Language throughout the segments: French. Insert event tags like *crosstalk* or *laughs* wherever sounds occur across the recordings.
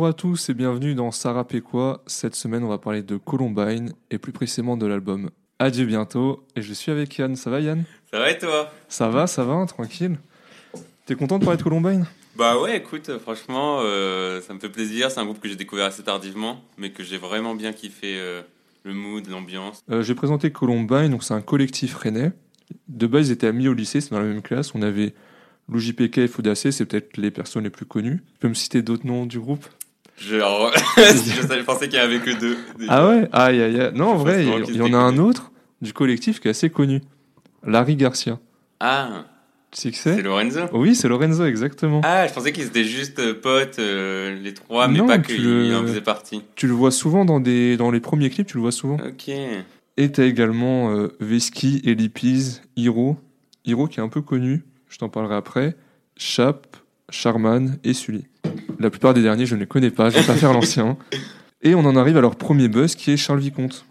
Bonjour à tous et bienvenue dans Sarah Péquois. Cette semaine, on va parler de Columbine et plus précisément de l'album Adieu bientôt. Et je suis avec Yann. Ça va Yann? Ça va et toi? Ça va, ça va, tranquille. T'es content de parler de Columbine? Bah ouais, écoute, franchement, euh, ça me fait plaisir. C'est un groupe que j'ai découvert assez tardivement, mais que j'ai vraiment bien kiffé euh, le mood, l'ambiance. Euh, J'ai présenté Columbine, donc c'est un collectif rennais. De base, ils étaient amis au lycée, c'est dans la même classe. On avait l'UJPK et Foudacé, c'est peut-être les personnes les plus connues. Tu peux me citer d'autres noms du groupe? *laughs* Savais- je pensais qu'il y avait que deux. déjà. Ah ouais? Aïe aïe aïe. Non, en vrai, il y, en a un autre du collectif qui est assez connu. Larry Garcia. Ah, Tu sais qui c'est? C'est Lorenzo Oui, c'est Lorenzo, exactement. Ah, je pensais qu'ils étaient juste euh, potes, euh, les trois, mais Non, pas tu qu'ils le- en faisaient partie. Tu le vois souvent dans, des, dans les premiers clips, tu le vois souvent. Ok. Et t'as également euh, Veski, Elipiz, Hiro. Hiro qui est un peu connu, je t'en parlerai après. Chap, Charman et Sully. La plupart des derniers, je ne les connais pas, je vais pas faire l'ancien. Et on en arrive à leur premier buzz qui est Charles Vicomte.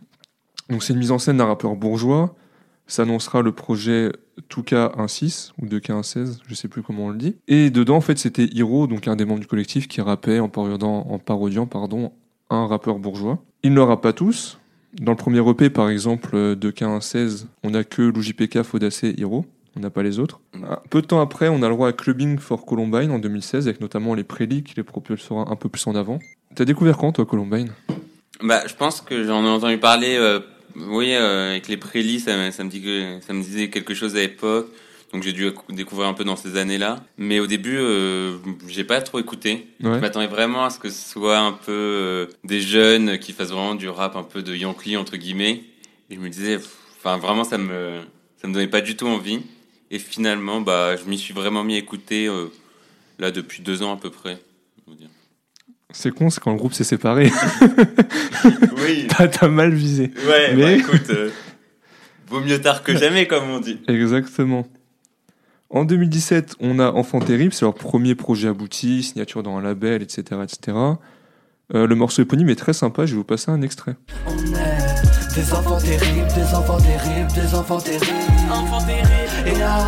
Donc c'est une mise en scène d'un rappeur bourgeois. Ça annoncera le projet 2K16 ou 2K16, je sais plus comment on le dit. Et dedans, en fait, c'était Hiro, donc un des membres du collectif, qui rappait en parodiant, pardon, un rappeur bourgeois. Il ne l'aura pas tous, dans le premier EP, par exemple, euh, de 15-16, on n'a que l'UJPK, Fodacé, Hiro. On n'a pas les autres. Peu de temps après, on a le droit à Clubbing for Columbine en 2016, avec notamment les prélis qui les propulsera un peu plus en avant. T'as découvert quand, toi, Columbine? Bah, je pense que j'en ai entendu parler. euh, oui, euh, avec les prélis, ça, me- ça me dit que ça me disait quelque chose à l'époque. Donc j'ai dû écou- découvrir un peu dans ces années-là. Mais au début, euh, j'ai pas trop écouté. Je m'attendais vraiment à ce que ce soit un peu euh, des jeunes qui fassent vraiment du rap un peu de Yankee entre guillemets. Et je me disais, enfin vraiment ça me ça me donnait pas du tout envie. Et finalement, bah je m'y suis vraiment mis à écouter euh, là depuis deux ans à peu près. C'est con, c'est quand le groupe s'est séparé. *laughs* Oui. T'as mal visé. Ouais. Mais- Bah, écoute, euh, vaut mieux tard que jamais comme on dit. Exactement. En 2017, on a Enfant Terrible, c'est leur premier projet abouti, signature dans un label, etc. etc. Euh, le morceau éponyme est très sympa, je vais vous passer un extrait. On est des enfants terribles, des enfants terribles, des enfants terribles. Enfants terribles. Et là,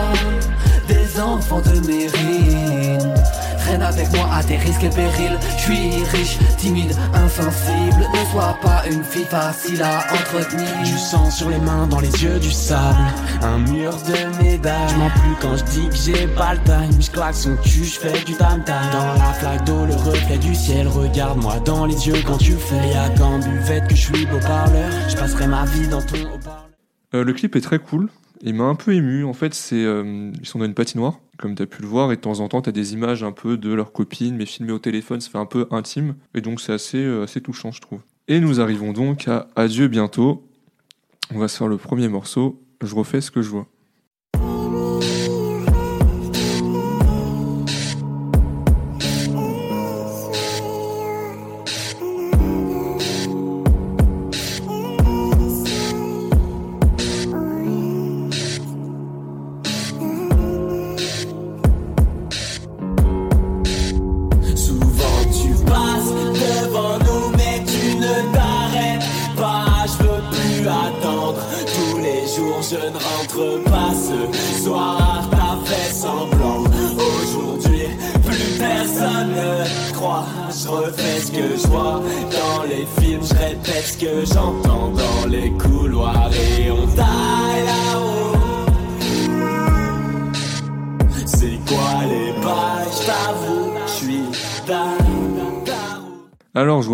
des enfants de mérine. Traîne avec moi à tes risques et périls. Je suis riche, timide, insensible. Ne sois pas une fille facile à entretenir. Du sang sur les mains, dans les yeux du sable. Un mur de médailles. Je m'en plus quand je dis que j'ai pas le time. Je claque son cul, je fais du tam tam. Dans la flaque d'eau, le reflet du ciel. Regarde-moi dans les yeux quand tu fais. Y'a qu'en buvette que je suis beau parleur. Je passerai ma vie dans ton haut-parleur. Euh, le clip est très cool. Il m'a un peu ému. En fait, c'est euh, ils sont dans une patinoire, comme tu as pu le voir, et de temps en temps, tu as des images un peu de leurs copines, mais filmées au téléphone, ça fait un peu intime. Et donc, c'est assez, euh, assez touchant, je trouve. Et nous arrivons donc à Adieu bientôt. On va se faire le premier morceau. Je refais ce que je vois.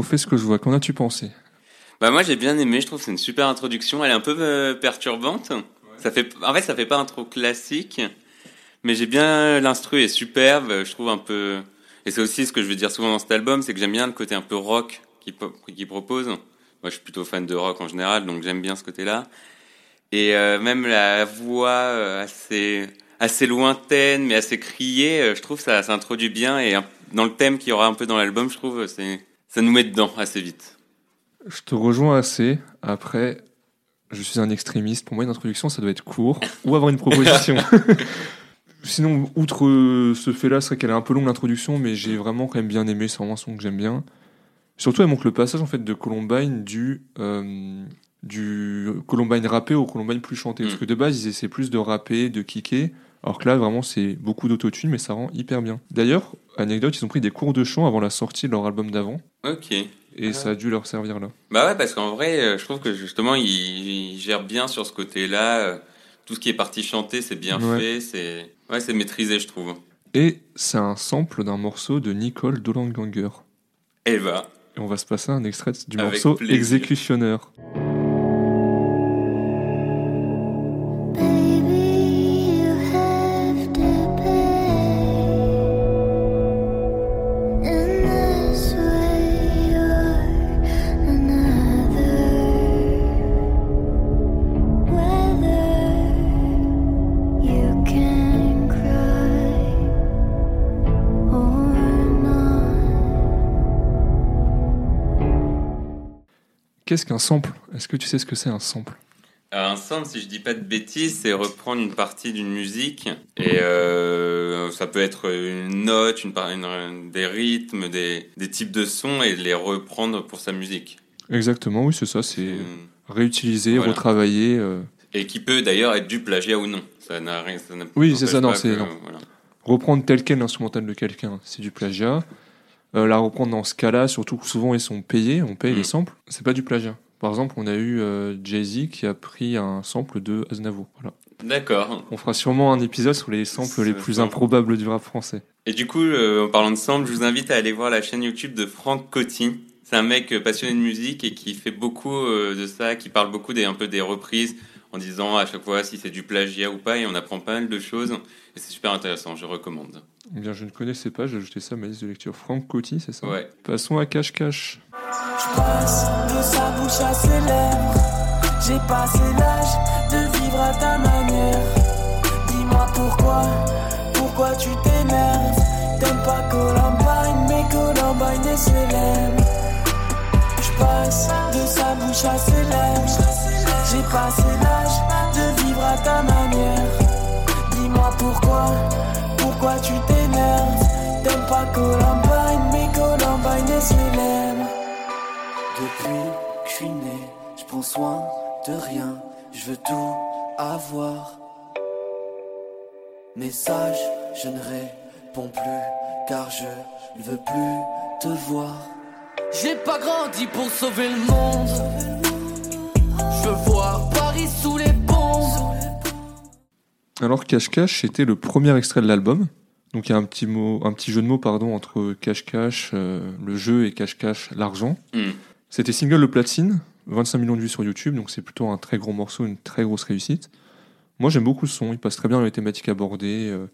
Refais ce que je vois. Qu'en as-tu pensé? Bah moi j'ai bien aimé, je trouve que c'est une super introduction, elle est un peu euh, perturbante. Ça fait en fait ça fait pas un trop classique, mais j'ai bien l'instru est superbe, je trouve un peu et c'est aussi ce que je veux dire souvent dans cet album, c'est que j'aime bien le côté un peu rock qu'il po- qu'il propose. Moi je suis plutôt fan de rock en général, donc j'aime bien ce côté-là. Et euh, même la voix euh, assez assez lointaine mais assez criée, euh, je trouve ça ça introduit bien et dans le thème qu'il y aura un peu dans l'album, je trouve c'est ça nous met dedans assez vite. Je te rejoins assez. Après, je suis un extrémiste. Pour moi, une introduction, ça doit être court ou avoir une proposition. *laughs* Sinon, outre euh, ce fait-là, c'est vrai qu'elle est un peu longue l'introduction, mais j'ai vraiment quand même bien aimé. C'est vraiment un son que j'aime bien. Surtout, elle manque le passage en fait de Columbine du euh, du Columbine rappé au Columbine plus chanté. Parce Mm. que de base, ils essaient plus de rapper, de kicker. Alors que là, vraiment, c'est beaucoup d'autotune, mais ça rend hyper bien. D'ailleurs, anecdote, ils ont pris des cours de chant avant la sortie de leur album d'avant, Ok. et ça a dû leur servir là. Bah ouais, parce qu'en vrai, euh, je trouve que justement, il, il gère bien sur ce côté-là. euh, Tout ce qui est parti chanter, c'est bien Ouais. fait, c'est ouais, c'est maîtrisé, je trouve. Et c'est un sample d'un morceau de Nicole Dolanganger. Et bah, Et on va se passer un extrait du Avec morceau plaisir. Exécutionneur. Qu'un sample Est-ce que tu sais ce que c'est un sample? Un sample, si je dis pas de bêtises, c'est reprendre une partie d'une musique et euh, ça peut être une note, une, des rythmes, des, des types de sons et les reprendre pour sa musique. Exactement, oui, c'est ça, c'est Mm. réutiliser, Voilà. retravailler. euh, Et qui peut d'ailleurs être du plagiat ou non. Ça n'a rien. ça Oui, c'est ça, non, c'est- voilà. reprendre tel quel l'instrumental de quelqu'un, c'est du plagiat. Euh, la reprendre dans ce cas-là, surtout que souvent ils sont payés, on paye Mm. les samples, c'est pas du plagiat. Par exemple, on a eu euh, Jay-Z qui a pris un sample de Aznavour. Voilà. D'accord. On fera sûrement un épisode sur les samples les plus improbables du rap français. Et du coup, euh, en parlant de sample, je vous invite à aller voir la chaîne YouTube de Franck Coty. C'est un mec euh, passionné de musique et qui fait beaucoup euh, de ça, qui parle beaucoup des, un peu des reprises en disant à chaque fois si c'est du plagiat ou pas et on apprend pas mal de choses et c'est super intéressant, je recommande. Eh Bien, je ne connaissais pas, j'ai ajouté ça à ma liste de lecture. Franck Coty, c'est ça? Ouais. Passons à Cache Cache. Je passe de sa bouche à ses lèvres. J'ai passé l'âge de vivre à ta manière. Dis-moi pourquoi, pourquoi tu t'énerves. T'aimes pas Columbine, mais Columbine est célèbre. Je passe de sa bouche à ses lèvres. J'ai passé l'âge de vivre à ta manière. Dis-moi pourquoi, pourquoi tu t'énerves. T'aimes pas Columbine, mais Columbine est célèbre. Depuis que je suis né, je prends soin de rien, je veux tout avoir. Message, je ne réponds plus, car je ne veux plus te voir. J'ai pas grandi pour sauver le monde. Je veux voir Paris sous les bombes. Alors Cache Cache, c'était le premier extrait de l'album. Donc il y a un petit, mot, un petit jeu de mots pardon, entre Cache Cache, euh, le jeu, et Cache Cache, l'argent. Hmm. C'était single de platine, 25 millions de vues sur YouTube, donc c'est plutôt un très gros morceau, une très grosse réussite. Moi j'aime beaucoup le son, il passe très bien dans les thématiques abordées, euh,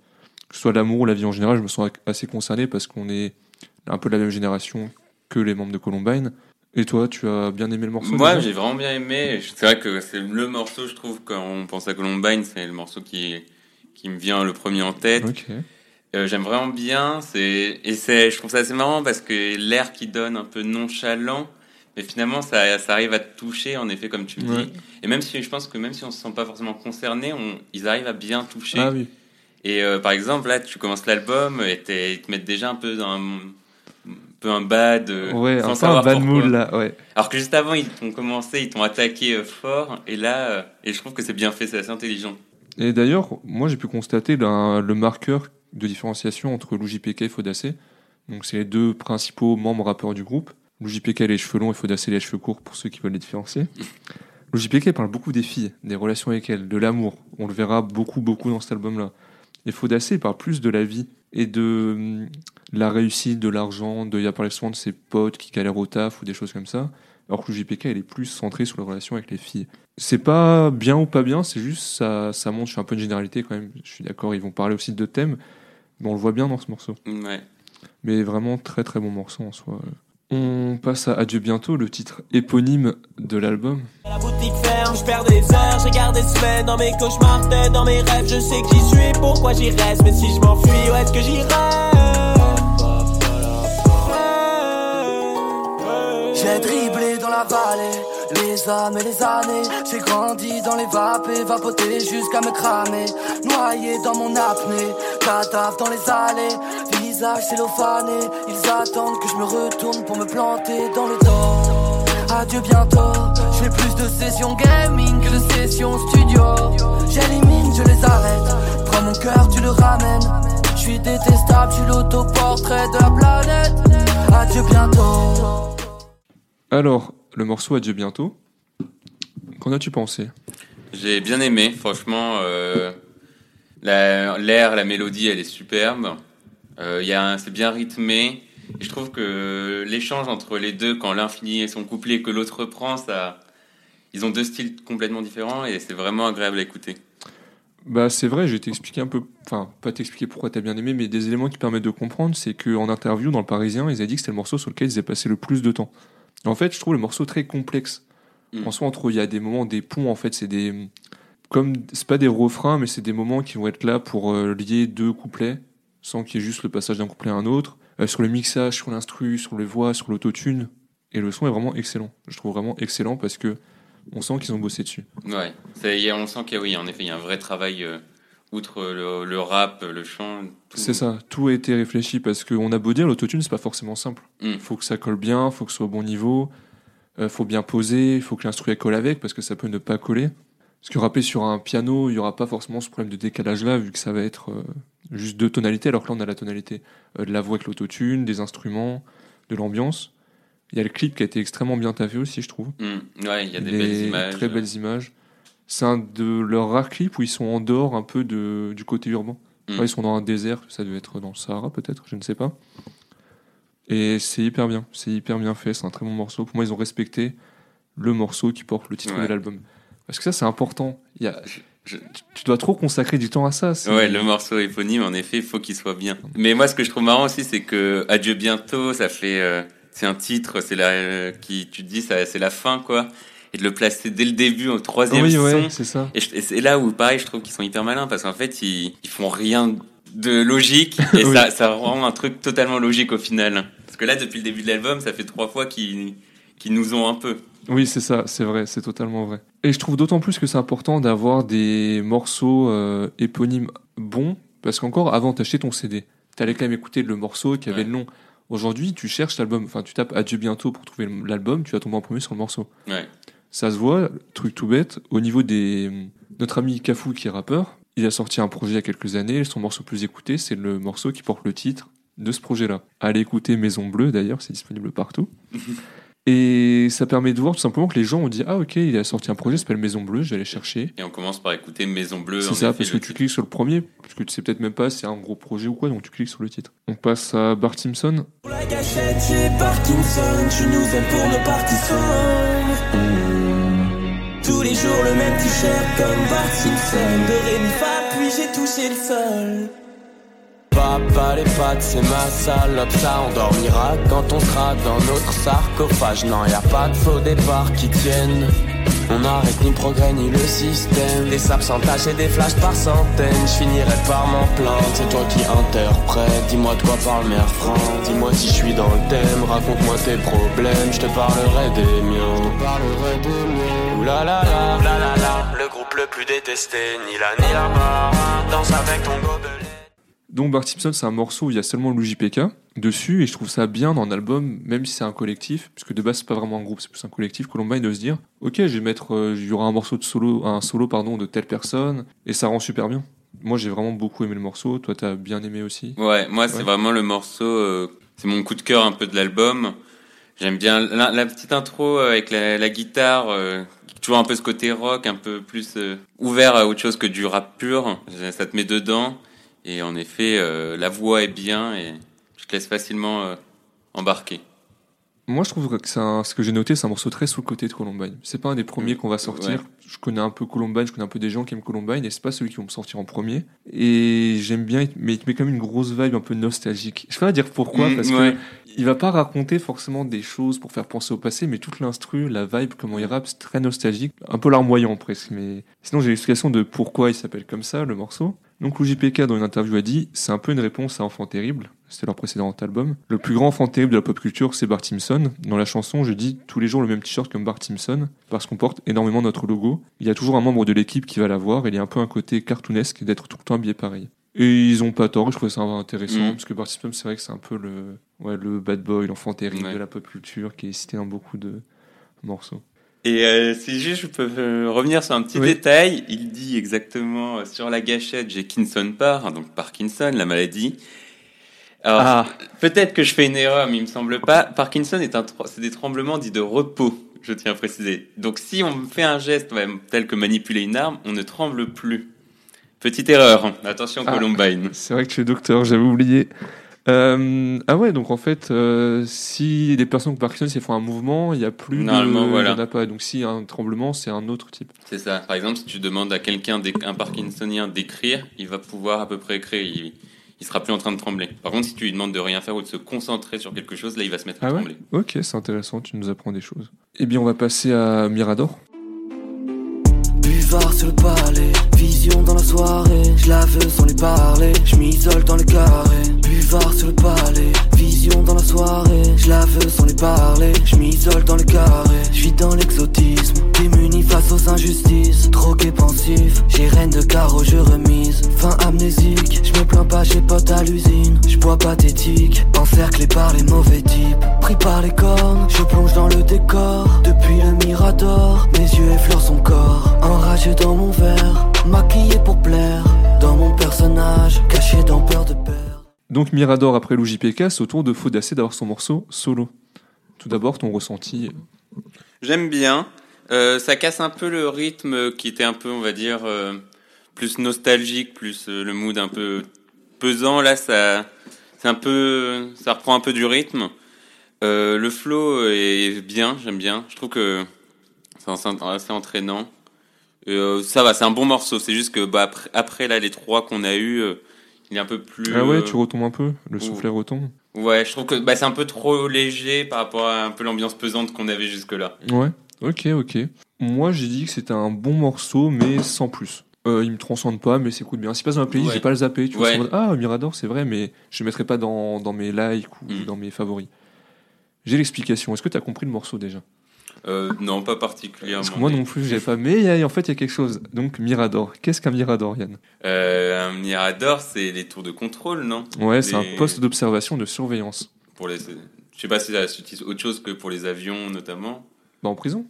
que ce soit l'amour ou la vie en général, je me sens assez concerné parce qu'on est un peu de la même génération que les membres de Columbine. Et toi, tu as bien aimé le morceau Moi, j'ai vraiment bien aimé. C'est vrai que c'est le morceau, je trouve, quand on pense à Columbine, c'est le morceau qui, qui me vient le premier en tête. Euh, J'aime vraiment bien. Et je trouve ça assez marrant parce que l'air qui donne un peu nonchalant, mais finalement ça, ça arrive à te toucher en effet comme tu me Ouais. dis. Et même si je pense que même si on se sent pas forcément concerné, on, ils arrivent à bien toucher. Ah oui. Et euh, par exemple là, tu commences l'album et ils te mettent déjà un peu dans un, un peu un bad. euh, Ouais, sans un peu un savoir bad mood là, ouais. Alors que juste avant ils t'ont commencé, ils t'ont attaqué euh, fort et là, euh, et je trouve que c'est bien fait, c'est assez intelligent. Et d'ailleurs, moi j'ai pu constater le, le marqueur de différenciation entre Lou JPK et Fodacé. Donc c'est les deux principaux membres rappeurs du groupe. Lou JPK a les cheveux longs et Fodacé les cheveux courts pour ceux qui veulent les différencier. Lou JPK parle beaucoup des filles, des relations avec elles, de l'amour. On le verra beaucoup beaucoup dans cet album-là. Et Fodacé parle plus de la vie et de hum, la réussite, de l'argent, de il a parlé souvent de ses potes qui galèrent au taf ou des choses comme ça. Alors que le JPK, elle est plus centrée sur les relations avec les filles. C'est pas bien ou pas bien, c'est juste ça, ça montre, je fais un peu une généralité quand même, je suis d'accord, ils vont parler aussi de thèmes, mais on le voit bien dans ce morceau. Ouais. Mais vraiment très très bon morceau en soi. On passe à Adieu bientôt, le titre éponyme de l'album. La boutique ferme, je perds des heures, je regarde des semaines dans mes cauchemars, dans mes rêves, je sais que j'y suis, pourquoi j'y reste, mais si je m'enfuis, où est-ce que j'irai? J'ai dribblé dans la vallée, les âmes et les années, j'ai grandi dans les vapes et vapoté jusqu'à me cramer, noyé dans mon apnée, cadavre dans les allées, visage cellophané, ils attendent que je me retourne pour me planter dans le dos. Adieu bientôt, je fais plus de sessions gaming que de sessions studio. J'élimine, je les arrête. Toi mon cœur tu le ramènes Je suis détestable, je suis l'autoportrait de la planète Adieu bientôt Alors, le morceau Adieu bientôt. Qu'en as-tu pensé? J'ai bien aimé, franchement. euh, la- L'air, la mélodie, elle est superbe. Euh, c'est bien rythmé. Et je trouve que l'échange entre les deux, quand l'un finit son couplet et que l'autre reprend, ça, ils ont deux styles complètement différents et c'est vraiment agréable à écouter. Bah c'est vrai, je vais t'expliquer un peu, enfin pas t'expliquer pourquoi t'as bien aimé, mais des éléments qui permettent de comprendre, c'est qu'en interview dans le Parisien, ils avaient dit que c'était le morceau sur lequel ils avaient passé le plus de temps. En fait, je trouve le morceau très complexe. Mm. En soi, entre il y a des moments, des ponts, en fait, c'est des, comme c'est pas des refrains, mais c'est des moments qui vont être là pour euh, lier deux couplets, sans qu'il y ait juste le passage d'un couplet à un autre. Euh, sur le mixage, sur l'instru, sur les voix, sur l'autotune, et le son est vraiment excellent. Je trouve vraiment excellent parce que on sent qu'ils ont bossé dessus. Ouais, ça y est, on sent qu'il y a, oui, en effet, il y a un vrai travail, euh, outre le, le rap, le chant. tout. C'est ça, tout a été réfléchi parce qu'on a beau dire l'autotune, c'est pas forcément simple. Mm. Faut que ça colle bien, faut que ce soit au bon niveau, euh, faut bien poser, faut que l'instru colle avec parce que ça peut ne pas coller. Parce que rapper sur un piano, il y aura pas forcément ce problème de décalage là vu que ça va être euh, juste deux tonalités alors que là on a la tonalité euh, de la voix avec l'autotune, des instruments, de l'ambiance. Il y a le clip qui a été extrêmement bien taffé aussi, je trouve. Mm. Ouais, il y a des Les belles images. Très belles images. C'est un de leurs rares clips où ils sont en dehors un peu de, du côté urbain. Mm. Ils sont dans un désert, ça devait être dans le Sahara peut-être, je ne sais pas. Et c'est hyper bien, c'est hyper bien fait, c'est un très bon morceau. Pour moi, ils ont respecté le morceau qui porte le titre Ouais. de l'album. Parce que ça, c'est important. Il y a, Je- tu- dois trop consacrer du temps à ça. Ouais, le morceau éponyme, en effet, il faut qu'il soit bien. Mais moi, ce que je trouve marrant aussi, c'est que Adieu bientôt, ça fait, euh, c'est un titre, c'est la, euh, qui, tu te dis, c'est la fin, quoi. Et de le placer dès le début au troisième Oui, son. ouais, c'est ça. Et, c'est là où, pareil, je trouve qu'ils sont hyper malins parce qu'en fait, ils, ils font rien de logique *laughs* et Oui. ça, ça rend un truc totalement logique au final. Parce que là, depuis le début de l'album, ça fait trois fois qu'ils, qu'ils nous ont un peu. Oui, c'est ça, c'est vrai, c'est totalement vrai. Et je trouve d'autant plus que c'est important d'avoir des morceaux euh, éponymes bons, parce qu'encore avant d'acheter ton CD, t'allais quand même écouter le morceau qui avait Ouais. le nom. Aujourd'hui, tu cherches l'album, enfin tu tapes Adieu bientôt pour trouver l'album, tu vas tomber en premier sur le morceau. Ouais. Ça se voit, truc tout bête, au niveau des... Notre ami Cafou qui est rappeur, il a sorti un projet il y a quelques années, son morceau plus écouté, c'est le morceau qui porte le titre de ce projet-là. Allez écouter Maison Bleue d'ailleurs, c'est disponible partout. *laughs* Et ça permet de voir tout simplement que les gens ont dit Ah, ok, il a sorti un projet, ça s'appelle Maison Bleue, je vais aller chercher. Et on commence par écouter Maison Bleue. C'est ça, effet, parce que tu cliques sur le premier, parce que tu sais peut-être même pas si c'est un gros projet ou quoi, donc tu cliques sur le titre. On passe à Bart Simpson. Pour la gâchette, j'ai Parkinson. Tu nous aimes pour nos partisans. Tous les jours, le même t-shirt comme Bart Simpson. De Rémi Fa, puis j'ai touché le sol. Papa, les pattes, c'est ma salope. Ça, on dormira quand on sera dans notre sarcophage. Non, y a pas de faux départ qui tiennent. On n'arrête ni le progrès ni le système. Des sables sans tâche et des flashs par centaines. Je finirai par m'en plaindre. C'est toi qui interprète. Dis-moi de quoi parle mes refrains. Dis-moi si je suis dans le thème. Raconte-moi tes problèmes. Je te parlerai des miens. Je parlerai des miens. Ouh là là, ouh là là là. Le groupe le plus détesté. Ni là ni là-bas. Danse avec ton gobelet. Donc Bart Simpson, c'est un morceau où il y a seulement le JPK dessus, et je trouve ça bien dans un album, même si c'est un collectif, puisque de base c'est pas vraiment un groupe, c'est plus un collectif, Columbine de se dire, ok, je vais mettre, euh, il y aura un morceau de solo, un solo pardon de telle personne, et ça rend super bien. Moi j'ai vraiment beaucoup aimé le morceau, toi t'as bien aimé aussi. Ouais, moi c'est vraiment le morceau, euh, c'est mon coup de cœur un peu de l'album. J'aime bien la, la petite intro euh, avec la, la guitare, euh, toujours un peu ce côté rock, un peu plus euh, ouvert à autre chose que du rap pur. Ça te met dedans et en effet euh, la voix est bien et je te laisse facilement euh, embarquer. Moi je trouve que un- ce que j'ai noté, c'est un morceau très sous-côté de Columbine. C'est pas un des premiers Mm, qu'on va sortir. ouais. Je connais un peu Columbine, je connais un peu des gens qui aiment Columbine, et c'est pas celui qui vont me sortir en premier. Et j'aime bien, mais il te met quand même une grosse vibe un peu nostalgique. Je sais pas dire pourquoi, Mm, parce ouais. que il va pas raconter forcément des choses pour faire penser au passé, mais toute l'instru, la vibe, comment il rappe, c'est très nostalgique, un peu larmoyant presque. Mais sinon, j'ai l'explication de pourquoi il s'appelle comme ça, le morceau. Donc, JPK, dans une interview, a dit c'est un peu une réponse à Enfant Terrible. C'était leur précédent album. Le plus grand enfant terrible de la pop culture, c'est Bart Simpson. Dans la chanson, je dis tous les jours le même t-shirt comme Bart Simpson, parce qu'on porte énormément notre logo. Il y a toujours un membre de l'équipe qui va l'avoir, et il y a un peu un côté cartoonesque d'être tout le temps habillé pareil. Et ils ont pas tort, je trouve ça intéressant, Mm. parce que Bart Simpson, c'est vrai que c'est un peu le, ouais, le bad boy, l'enfant terrible Ouais. de la pop culture, qui est cité dans beaucoup de morceaux. Et euh, si juste je peux euh, revenir sur un petit Oui. détail, il dit exactement euh, sur la gâchette, j'ai Kinson par, donc Parkinson, la maladie. Alors, Ah, peut-être que je fais une erreur, mais il me semble pas. Parkinson est un, c'est des tremblements dits de repos, je tiens à préciser. Donc si on fait un geste ouais, tel que manipuler une arme, on ne tremble plus. Petite erreur. hein. Attention Ah. Columbine. c'est vrai que tu es docteur, j'avais oublié. Euh, ah ouais, donc en fait, euh, si les personnes Parkinson, s'ils font un mouvement, il n'y a plus Normalement, de... voilà. Il y en a pas. Donc y a un tremblement, c'est un autre type. C'est ça. Par exemple, si tu demandes à quelqu'un, un Parkinsonien d'écrire, il va pouvoir à peu près écrire. Il, il sera plus en train de trembler. Par contre, si tu lui demandes de rien faire ou de se concentrer sur quelque chose, là, il va se mettre à Ah ouais trembler. Ok, c'est intéressant, tu nous apprends des choses. Eh bien, on va passer à Mirador. Buvard sur le palais, vision dans la soirée. Je la veux sans lui parler, je m'isole dans le carré. Buvard sur le palais, vision dans la soirée. Je la veux sans lui parler, je m'isole dans le carré. Je vis dans l'exotisme, démuni face aux injustices. Drogué pensif, j'ai reine de carreau, je remise. Fin amnésique, je me plains pas, j'ai pote à l'usine. Je bois pathétique, encerclé par les mauvais types. Pris par les cornes, je plonge dans le décor. Depuis le mirador, mes yeux effleurent son corps. Enragé dans mon verre, maquillé pour plaire. Dans mon personnage, caché dans peur de perdre. Donc Mirador après l'OJPK, c'est au tour de Faudacé d'avoir son morceau solo. Tout d'abord, ton ressenti. J'aime bien. Euh, ça casse un peu le rythme qui était un peu, on va dire, euh, plus nostalgique, plus euh, le mood un peu pesant. Là, ça, c'est un peu, ça reprend un peu du rythme. Euh, le flow est bien, j'aime bien. Je trouve que c'est assez entraînant. Euh, ça va, c'est un bon morceau. C'est juste que bah, après, après là, les trois qu'on a eu, euh, il est un peu plus. Ah ouais, euh, tu retombes un peu Le soufflet retombe Ouais, je trouve que bah, c'est un peu trop léger par rapport à un peu l'ambiance pesante qu'on avait jusque là. Ouais, ok, ok. Moi, j'ai dit que c'était un bon morceau, mais sans plus. Euh, il me transcende pas, mais s'écoute bien. S'il passe dans la playlist, Ouais. j'ai pas le zappé. Tu vois, Ouais. c'est ah, Mirador, c'est vrai, mais je le mettrai pas dans, dans mes likes ou Mm. dans mes favoris. J'ai l'explication. Est-ce que tu as compris le morceau déjà? Euh, non, pas particulièrement. Parce que moi non plus, j'avais pas. Mais en fait, il y a quelque chose. Donc, Mirador. Qu'est-ce qu'un Mirador, Yann? Euh, un Mirador, c'est les tours de contrôle, non? Ouais, c'est un poste d'observation de surveillance. Pour les, je sais pas si ça utilise autre chose que pour les avions notamment. Bah, en prison.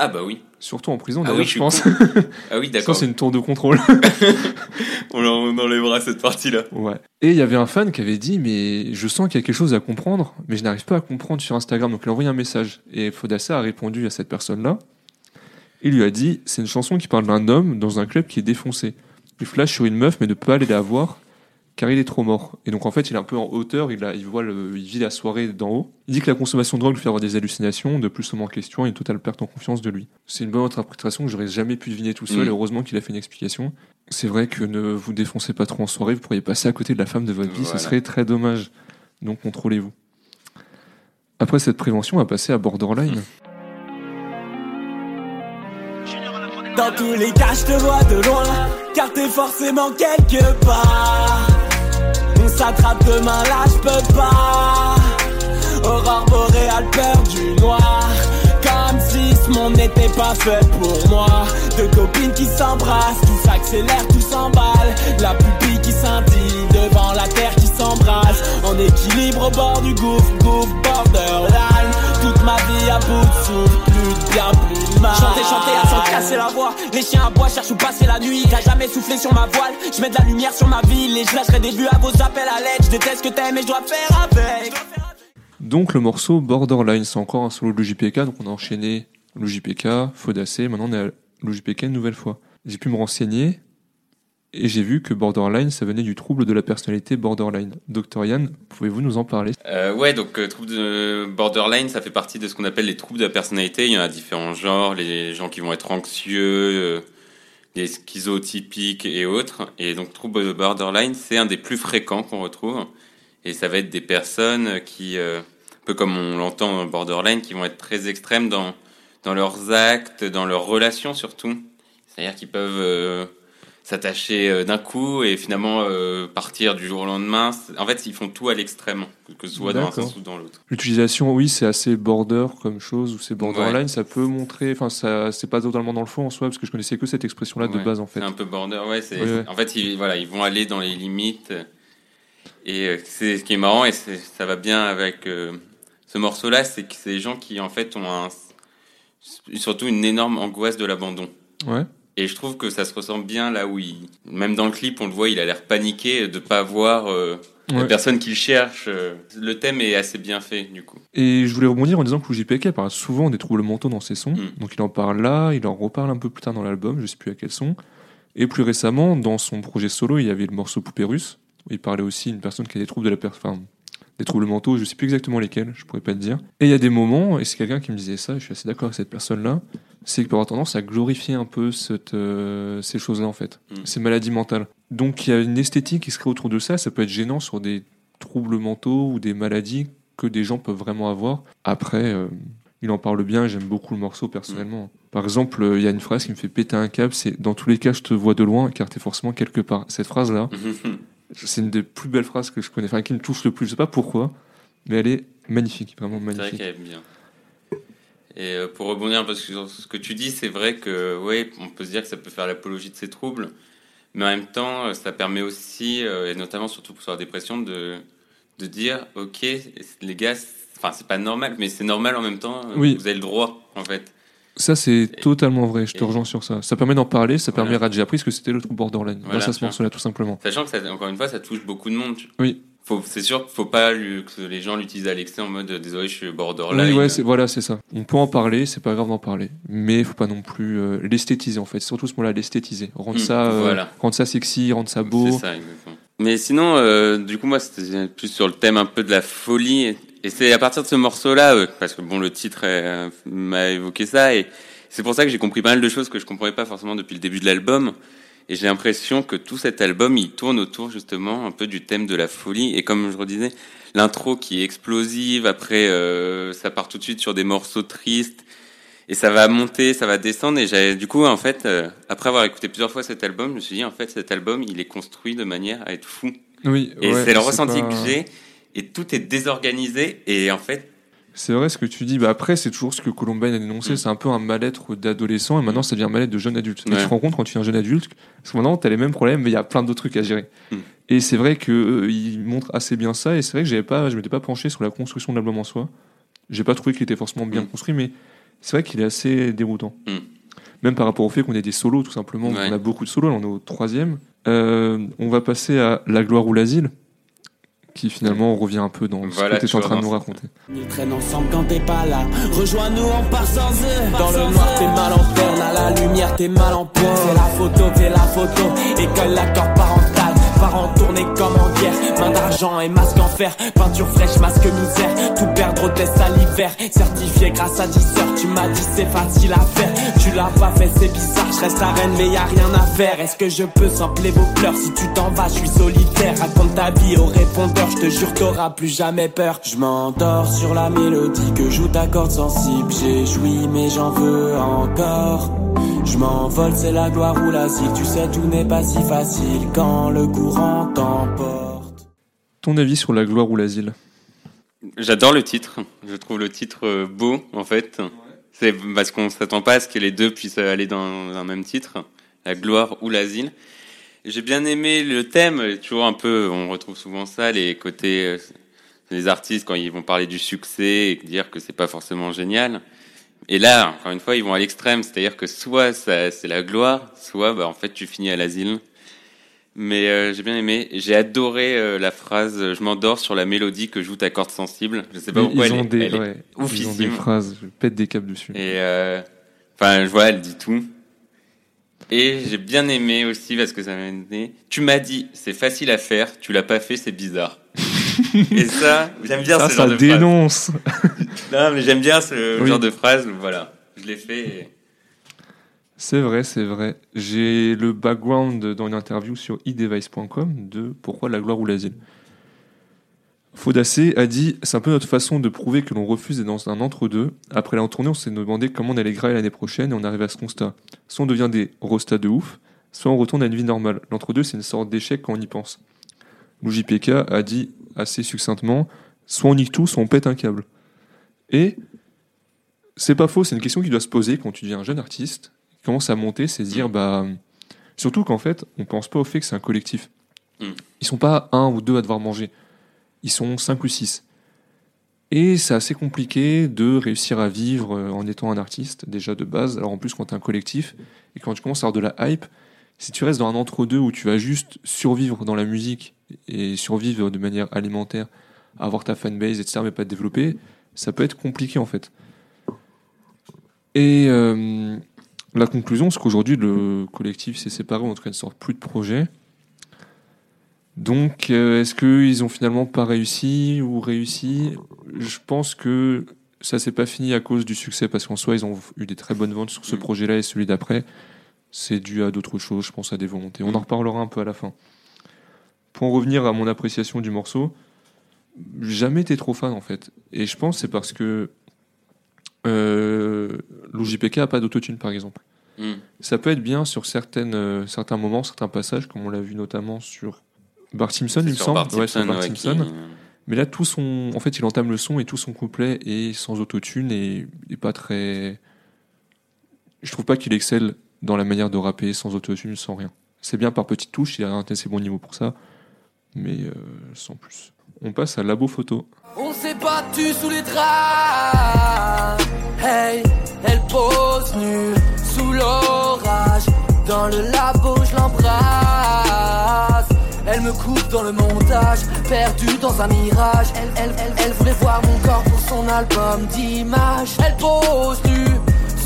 Ah bah oui. Surtout en prison, Ah d'ailleurs, oui, je pense. *laughs* Ah oui, Ça, d'accord. c'est une tour de contrôle. *laughs* On, on enlèvera cette partie-là. Ouais. Et il y avait un fan qui avait dit Mais je sens qu'il y a quelque chose à comprendre, mais je n'arrive pas à comprendre sur Instagram. Donc il a envoyé un message. Et Fodassa a répondu à cette personne-là. Il lui a dit C'est une chanson qui parle d'un homme dans un club qui est défoncé. Il flash sur une meuf, mais ne peut pas aller la voir car il est trop mort. Et donc en fait, il est un peu en hauteur, il, a, il, voit le, il vit la soirée d'en haut. Il dit que la consommation de drogue lui fait avoir des hallucinations, de plus homme en question et une totale perte en confiance de lui. C'est une bonne interprétation que j'aurais jamais pu deviner tout seul, Mm. et heureusement qu'il a fait une explication. C'est vrai que ne vous défoncez pas trop en soirée, vous pourriez passer à côté de la femme de votre vie, Voilà. ce serait très dommage. Donc contrôlez-vous. Après cette prévention, on va passer à Borderline. Dans tous les cas, je te vois de loin, car t'es forcément quelque part. S'attrape demain, là, je peux pas. Aurore boréale, peur du noir. Comme si ce monde n'était pas fait pour moi. Deux copines qui s'embrassent, tout s'accélère, tout s'emballe. La pupille qui scintille devant la terre qui s'embrase. En équilibre au bord du gouffre, gouffre, borderline. Toute ma vie à bout de souffle, plus de bien, plus de mal. Chanter, chanter à s'en casser la voix. Les chiens à bois cherchent où passer la nuit. T'as jamais soufflé sur ma voile. Je mets de la lumière sur ma ville et je lâcherai des vues à vos appels à l'aide. Je déteste ce que t'aimes et je dois faire avec. Donc le morceau Borderline, c'est encore un solo de l'OJPK, donc on a enchaîné l'OJPK, Faudacé, maintenant on est à l'OJPK une nouvelle fois. J'ai pu me renseigner et j'ai vu que Borderline, ça venait du trouble de la personnalité borderline. Docteur Yann, pouvez-vous nous en parler? Euh, ouais, donc euh, trouble de borderline, ça fait partie de ce qu'on appelle les troubles de la personnalité. Il y en a différents genres, les gens qui vont être anxieux, euh, les schizotypiques et autres. Et donc trouble de borderline, c'est un des plus fréquents qu'on retrouve. Et ça va être des personnes qui, euh, un peu comme on l'entend borderline, qui vont être très extrêmes dans dans leurs actes, dans leurs relations surtout. C'est-à-dire qu'ils peuvent s'attacher euh, d'un coup et finalement euh, partir du jour au lendemain. En fait, ils font tout à l'extrême, que ce soit dans un sens ou dans l'autre. L'utilisation, oui, c'est assez border comme chose, ou c'est borderline, ça peut montrer, enfin, ça, c'est pas totalement dans le fond en soi, parce que je connaissais que cette expression-là de base en fait. C'est un peu border, ouais. C'est, Ouais, ouais. En fait, ils, voilà, ils vont aller dans les limites. Et euh, c'est ce qui est marrant, et c'est, ça va bien avec euh, ce morceau-là, c'est que c'est des gens qui, en fait, ont un, surtout une énorme angoisse de l'abandon. Ouais. Et je trouve que ça se ressent bien là où il, même dans le clip, on le voit, il a l'air paniqué de pas voir euh, la personne qu'il cherche. euh. Le thème est assez bien fait, du coup. Et je voulais rebondir en disant que JPK parle souvent des troubles mentaux dans ses sons. Mm. Donc il en parle là, il en reparle un peu plus tard dans l'album, je sais plus à quel son. Et plus récemment, dans son projet solo, il y avait le morceau Poupée russe. où Il parlait aussi d'une personne qui a des troubles de la per- enfin, des troubles mentaux, je sais plus exactement lesquels, je pourrais pas te dire. Et il y a des moments, et c'est quelqu'un qui me disait ça, et je suis assez d'accord avec cette personne-là, c'est qu'il peut avoir tendance à glorifier un peu cette, euh, ces choses-là en fait, Mm. ces maladies mentales. Donc il y a une esthétique qui se crée autour de ça, ça peut être gênant sur des troubles mentaux ou des maladies que des gens peuvent vraiment avoir. Après, euh, il en parle bien, j'aime beaucoup le morceau personnellement. Par exemple, euh, il y a une phrase qui me fait péter un câble, c'est dans tous les cas je te vois de loin car t'es forcément quelque part. Cette phrase-là, *laughs* c'est une des plus belles phrases que je connais, enfin qui me touche le plus, je sais pas pourquoi, mais elle est magnifique, vraiment C'est vrai magnifique. qu'elle aime bien. Et euh, pour rebondir un peu sur ce que tu dis, c'est vrai que, ouais, on peut se dire que ça peut faire l'apologie de ces troubles, mais en même temps, euh, ça permet aussi, euh, et notamment surtout pour la dépression, de, de dire, ok, les gars, enfin, c'est pas normal, mais c'est normal en même temps, Oui. vous avez le droit, en fait. Ça, c'est totalement vrai, je te rejoins sur ça. Ça permet d'en parler, ça Voilà. permet à Radji appris ce que c'était le trouble borderline, Voilà, grâce à ce tu vois. morceau-là, tout simplement. Sachant que, ça, encore une fois, ça touche beaucoup de monde. Oui. C'est sûr qu'il faut pas lui- que les gens l'utilisent à l'excès en mode, euh, désolé, je suis borderline. Oui, ouais, c'est- voilà, c'est ça. On peut en parler, c'est pas grave d'en parler, mais faut pas non plus euh, l'esthétiser en fait. Surtout ce mot-là, l'esthétiser, rendre Hmm, ça, euh, voilà. rendre ça sexy, rendre ça beau. C'est ça, exactement. Mais sinon, euh, du coup, moi, c'était plus sur le thème un peu de la folie. Et, c'est à partir de ce morceau-là, parce que bon, le titre m'a évoqué ça, et c'est pour ça que j'ai compris pas mal de choses que je comprenais pas forcément depuis le début de l'album. Et j'ai l'impression que tout cet album, il tourne autour justement un peu du thème de la folie. Et comme je redisais, l'intro qui est explosive, après euh, ça part tout de suite sur des morceaux tristes, et ça va monter, ça va descendre. Et du coup, en fait, euh, après avoir écouté plusieurs fois cet album, je me suis dit, en fait, cet album, il est construit de manière à être fou. Oui, Et ouais, c'est le ressenti pas- que j'ai. Et tout est désorganisé. Et en fait, C'est vrai ce que tu dis. Bah après, c'est toujours ce que Columbine a dénoncé. Mm. C'est un peu un mal-être d'adolescent et maintenant ça devient un mal-être de jeune adulte. Et tu te rends compte quand tu es un jeune adulte, parce que maintenant t'as les mêmes problèmes, mais il y a plein d'autres trucs à gérer. Mm. Et c'est vrai que euh, il montre assez bien ça. Et c'est vrai que j'avais pas, je m'étais pas penché sur la construction de l'album en soi. J'ai pas trouvé qu'il était forcément bien Mm. construit, mais c'est vrai qu'il est assez déroutant. Même par rapport au fait qu'on ait des solos, tout simplement. Ouais. On a beaucoup de solos. Là, on est au troisième. Euh, on va passer à La gloire ou l'asile, qui finalement revient un peu dans Voilà, ce que tu es en train de nous raconter. Ils traînent ensemble quand t'es pas là. Rejoins-nous, on part sans eux. Dans le noir, t'es mal en berne. À la lumière, t'es mal en point. Fais la photo, fais la photo. École l'accord parental. Parents tournés comme en guerre. Main d'argent et masque en fer. Peinture fraîche, masque misère. Tout perdre au test à l'hiver. Certifié grâce à 10 heures. Tu m'as dit c'est facile à faire. Tu l'as pas fait, c'est bizarre. Je reste la reine, mais y a rien à faire. Est-ce que je peux sampler vos pleurs? Si tu t'en vas, je suis solitaire. Raconte ta vie au répondeur. Je te jure, t'auras plus jamais peur. Je m'endors sur la mélodie que joue ta corde sensible. J'ai joui, mais j'en veux encore. Je m'envole, c'est la gloire ou l'asile. Tu sais, tout n'est pas si facile quand le courant t'emporte. Ton avis sur La gloire ou l'asile j'adore le titre. Je trouve le titre euh, beau, en fait. C'est parce qu'on s'attend pas à ce que les deux puissent aller dans un même titre. La gloire ou l'asile. J'ai bien aimé le thème. Toujours un peu, on retrouve souvent ça, les côtés, euh, les artistes quand ils vont parler du succès et dire que c'est pas forcément génial. Et là, encore une fois, ils vont à l'extrême, c'est-à-dire que soit ça, c'est la gloire, soit bah, en fait tu finis à l'asile. Mais euh, j'ai bien aimé. J'ai adoré euh, la phrase "Je m'endors sur la mélodie que joue ta corde sensible". Je sais pas pourquoi ils elle, ont, est- des, elle est ouais, ils ont des phrases, je pète des câbles dessus. Et euh, enfin, je vois, elle dit tout. Et j'ai bien aimé aussi parce que ça m'a dit Tu m'as dit, c'est facile à faire, tu l'as pas fait, c'est bizarre. *laughs* Et ça, j'aime bien ça, ce ça genre de phrase. dénonce Non, mais j'aime bien ce Oui. genre de phrase. Voilà, je l'ai fait. et- C'est vrai, c'est vrai. J'ai le background dans une interview sur edevice.com de pourquoi la gloire ou l'asile. Faudacé a dit c'est un peu notre façon de prouver que l'on refuse d'être dans un entre-deux. Après la tournée, on s'est demandé comment on allait grailler l'année prochaine et on arrive à ce constat. Soit on devient des rostas de ouf, soit on retourne à une vie normale. L'entre-deux, c'est une sorte d'échec quand on y pense. Lou JPK a dit assez succinctement soit on nique tout, soit on pète un câble. Et c'est pas faux, c'est une question qui doit se poser quand tu deviens un jeune artiste, qui commence à monter, c'est se dire, bah, surtout qu'en fait, on pense pas au fait que c'est un collectif. Mm. Ils sont pas un ou deux à devoir manger, ils sont cinq ou six. Et c'est assez compliqué de réussir à vivre euh, en étant un artiste, déjà de base. Alors en plus, quand tu un collectif et quand tu commences à avoir de la hype, si tu restes dans un entre-deux où tu vas juste survivre dans la musique et survivre de manière alimentaire, avoir ta fanbase, etc., mais pas te développer, ça peut être compliqué en fait. Et euh, la conclusion, c'est qu'aujourd'hui, le collectif s'est séparé, en tout cas, ne sort plus de projet. Donc, euh, est-ce qu'ils ont finalement pas réussi ou réussi? Je pense que ça s'est pas fini à cause du succès, parce qu'en soi, ils ont eu des très bonnes ventes sur ce projet-là et celui d'après. C'est dû à d'autres choses, je pense à des volontés. On en reparlera un peu à la fin. Pour en revenir à mon appréciation du morceau, jamais été trop fan en fait. Et je pense que c'est parce que euh, l'OJPK a pas d'autotune par exemple. Hmm. Ça peut être bien sur certaines, euh, certains moments, certains passages, comme on l'a vu notamment sur Bart Simpson, il me semble. Bart Ouais, sur Simpson, Bart ouais, qui- Simpson. Mais là, tout son, en fait, il entame le son et tout son couplet est sans autotune et est pas très. Je trouve pas qu'il excelle dans la manière de rapper sans autotune, sans rien. C'est bien par petites touches, il a un assez bon niveau pour ça, mais euh, sans plus. On passe à Labo Photo. On s'est battu sous les draps. Hey, elle pose nue sous l'orage. Dans le labo, je l'embrasse. Elle me coupe dans le montage, perdu dans un mirage. Elle, elle, elle, elle voulait voir mon corps pour son album d'images. Elle pose nue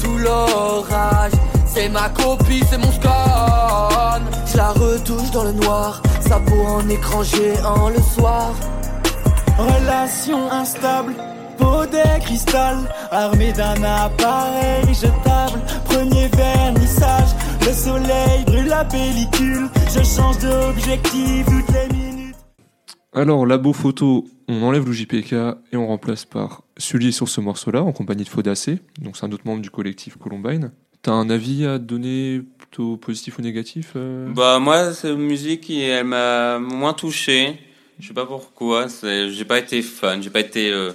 sous l'orage. C'est ma copie, c'est mon scorn. Je la retouche dans le noir, sa peau en écran géant le soir. Relation instable, peau de cristal, armé d'un appareil jetable. Premier vernissage, le soleil brûle la pellicule. Je change d'objectif toutes les minutes. Alors, Labo Photo, on enlève le JPK et on remplace par Sully sur ce morceau-là, en compagnie de Faudacé, donc c'est un autre membre du collectif Columbine. T'as un avis à donner plutôt positif ou négatif euh Bah moi, cette musique, elle m'a moins touché. Je sais pas pourquoi. J'ai pas été fan. J'ai pas été euh,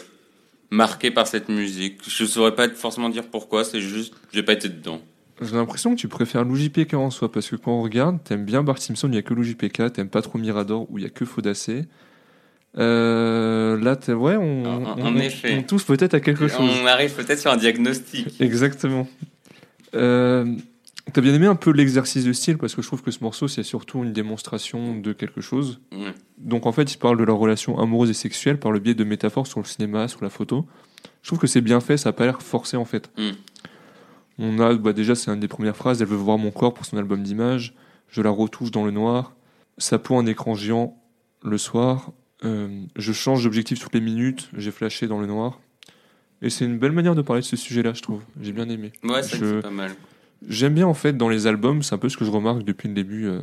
marqué par cette musique. Je saurais pas forcément dire pourquoi. C'est juste, j'ai pas été dedans. J'ai l'impression que tu préfères l'UJPK en soi, parce que quand on regarde, t'aimes bien Bart Simpson, il n'y a que l'UJPK, t'aimes pas trop Mirador, où il y a que Faudacé. Euh, là, ouais, on, En- on, en on- effet. on touche peut-être à quelque chose. On arrive peut-être sur un diagnostic. Exactement. Euh, T'as bien aimé un peu l'exercice de style, parce que je trouve que ce morceau, c'est surtout une démonstration de quelque chose. Ouais. Donc en fait, il parle de leur relation amoureuse et sexuelle par le biais de métaphores sur le cinéma, sur la photo. Je trouve que c'est bien fait, ça a pas l'air forcé en fait. Mm. On a, bah déjà, c'est une des premières phrases. Elle veut voir mon corps pour son album d'images. Je la retouche dans le noir. Sa peau en écran géant le soir. Euh, je change d'objectif toutes les minutes. J'ai flashé dans le noir. Et c'est une belle manière de parler de ce sujet-là, je trouve. J'ai bien aimé. Ouais, c'est Je- c'est pas mal. J'aime bien en fait dans les albums, c'est un peu ce que je remarque depuis le début euh,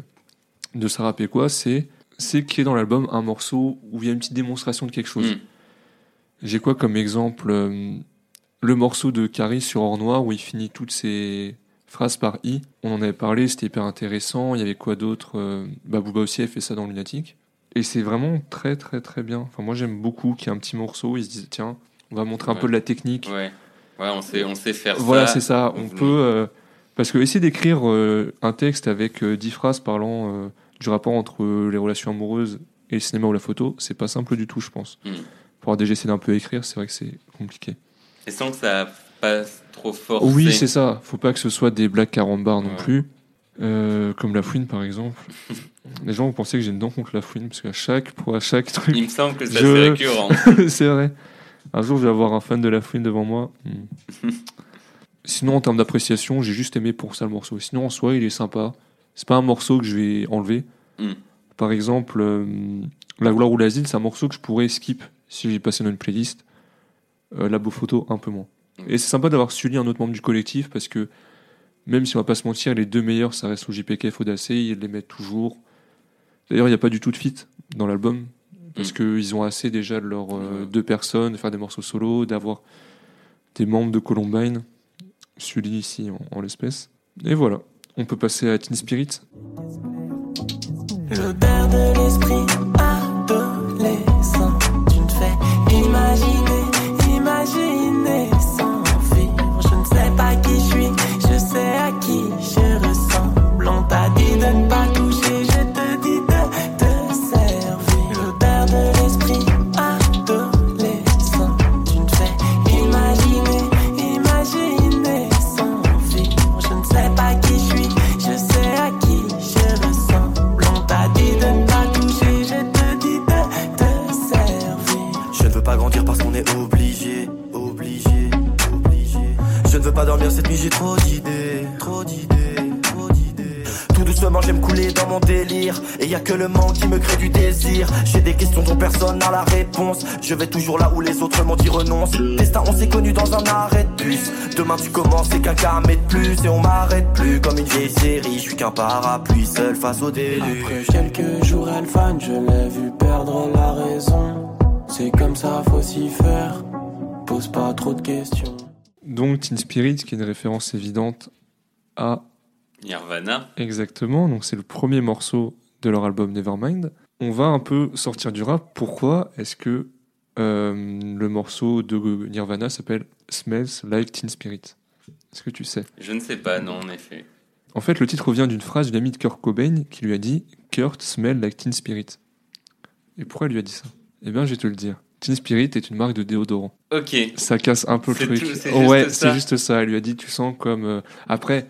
de Sarah Péquois, c'est c'est qu'il y ait dans l'album un morceau où il y a une petite démonstration de quelque chose. Mm. J'ai quoi comme exemple euh, Le morceau de Carrie sur Or Noir où il finit toutes ses phrases par I. On en avait parlé, c'était hyper intéressant. Il y avait quoi d'autre euh, bah, Booba aussi a fait ça dans Lunatic. Et c'est vraiment très très très bien. Enfin, moi j'aime beaucoup qu'il y ait un petit morceau où ils se disent tiens, on va montrer un peu de la technique. Ouais. Ouais, on sait, on sait faire Voilà, ça. c'est ça. On Mm. peut. euh, parce que essayer d'écrire euh, un texte avec euh, 10 phrases parlant euh, du rapport entre euh, les relations amoureuses et le cinéma ou la photo, c'est pas simple du tout, je pense. Mm. Pour avoir déjà essayé d'un peu écrire, c'est vrai que c'est compliqué. Et sans que ça passe trop fort. Oui, c'est ça. Faut pas que ce soit des blagues carambars non Ouais. plus. Comme la fouine, par exemple. *laughs* les gens vont penser que j'ai une dent contre la fouine, parce qu'à chaque, pour à chaque truc, Il me semble que ça Je- c'est récurrent. *laughs* c'est vrai. Un jour, je vais avoir un fan de la fouine devant moi. Hmm. *laughs* Sinon, en termes d'appréciation, j'ai juste aimé pour ça le morceau. Sinon, en soi, il est sympa. C'est pas un morceau que je vais enlever. Hmm. Par exemple, euh, La gloire ou l'asile, c'est un morceau que je pourrais skip si j'ai passé dans une playlist. Euh, la beau photo, un peu moins. Hmm. Et c'est sympa d'avoir Sully, un autre membre du collectif, parce que même si on va pas se mentir, les deux meilleurs, ça reste au JPK et Fodacé, ils les mettent toujours. D'ailleurs, il n'y a pas du tout de fit dans l'album, parce Mm. qu'ils ont assez déjà de leurs euh, deux personnes, de faire des morceaux solo, d'avoir des membres de Columbine, Sully ici en, en l'espèce. Et voilà, on peut passer à Teen Spirit. J'ai trop d'idées. Trop d'idées, trop d'idées. Tout doucement, j'aime couler dans mon délire. Et y a que le manque qui me crée du désir. J'ai des questions dont personne n'a la réponse. Je vais toujours là où les autres m'ont dit renonce. Destin, on s'est connu dans un arrêt de bus. Demain, tu commences, c'est qu'un carmé de plus. Et on m'arrête plus comme une vieille série. Je suis qu'un parapluie seul face au déluge. Après quelques jours, elle je l'ai vu perdre la raison. C'est comme ça, faut s'y faire. Pose pas trop de questions. Donc Teen Spirit, qui est une référence évidente à Nirvana. exactement, donc c'est le premier morceau de leur album Nevermind. On va un peu sortir du rap. Pourquoi est-ce que euh, le morceau de Nirvana s'appelle Smells Like Teen Spirit? Est-ce que tu sais? Je ne sais pas, non, en effet. En fait, le titre revient d'une phrase d'une amie de Kurt Cobain qui lui a dit Kurt smell like Teen Spirit. Et pourquoi elle lui a dit ça? Eh bien, je vais te le dire. Teen Spirit est une marque de déodorant. Ok. Ça casse un peu le truc. tout, c'est ouais, c'est juste ça. Elle lui a dit Tu sens comme. euh, Après,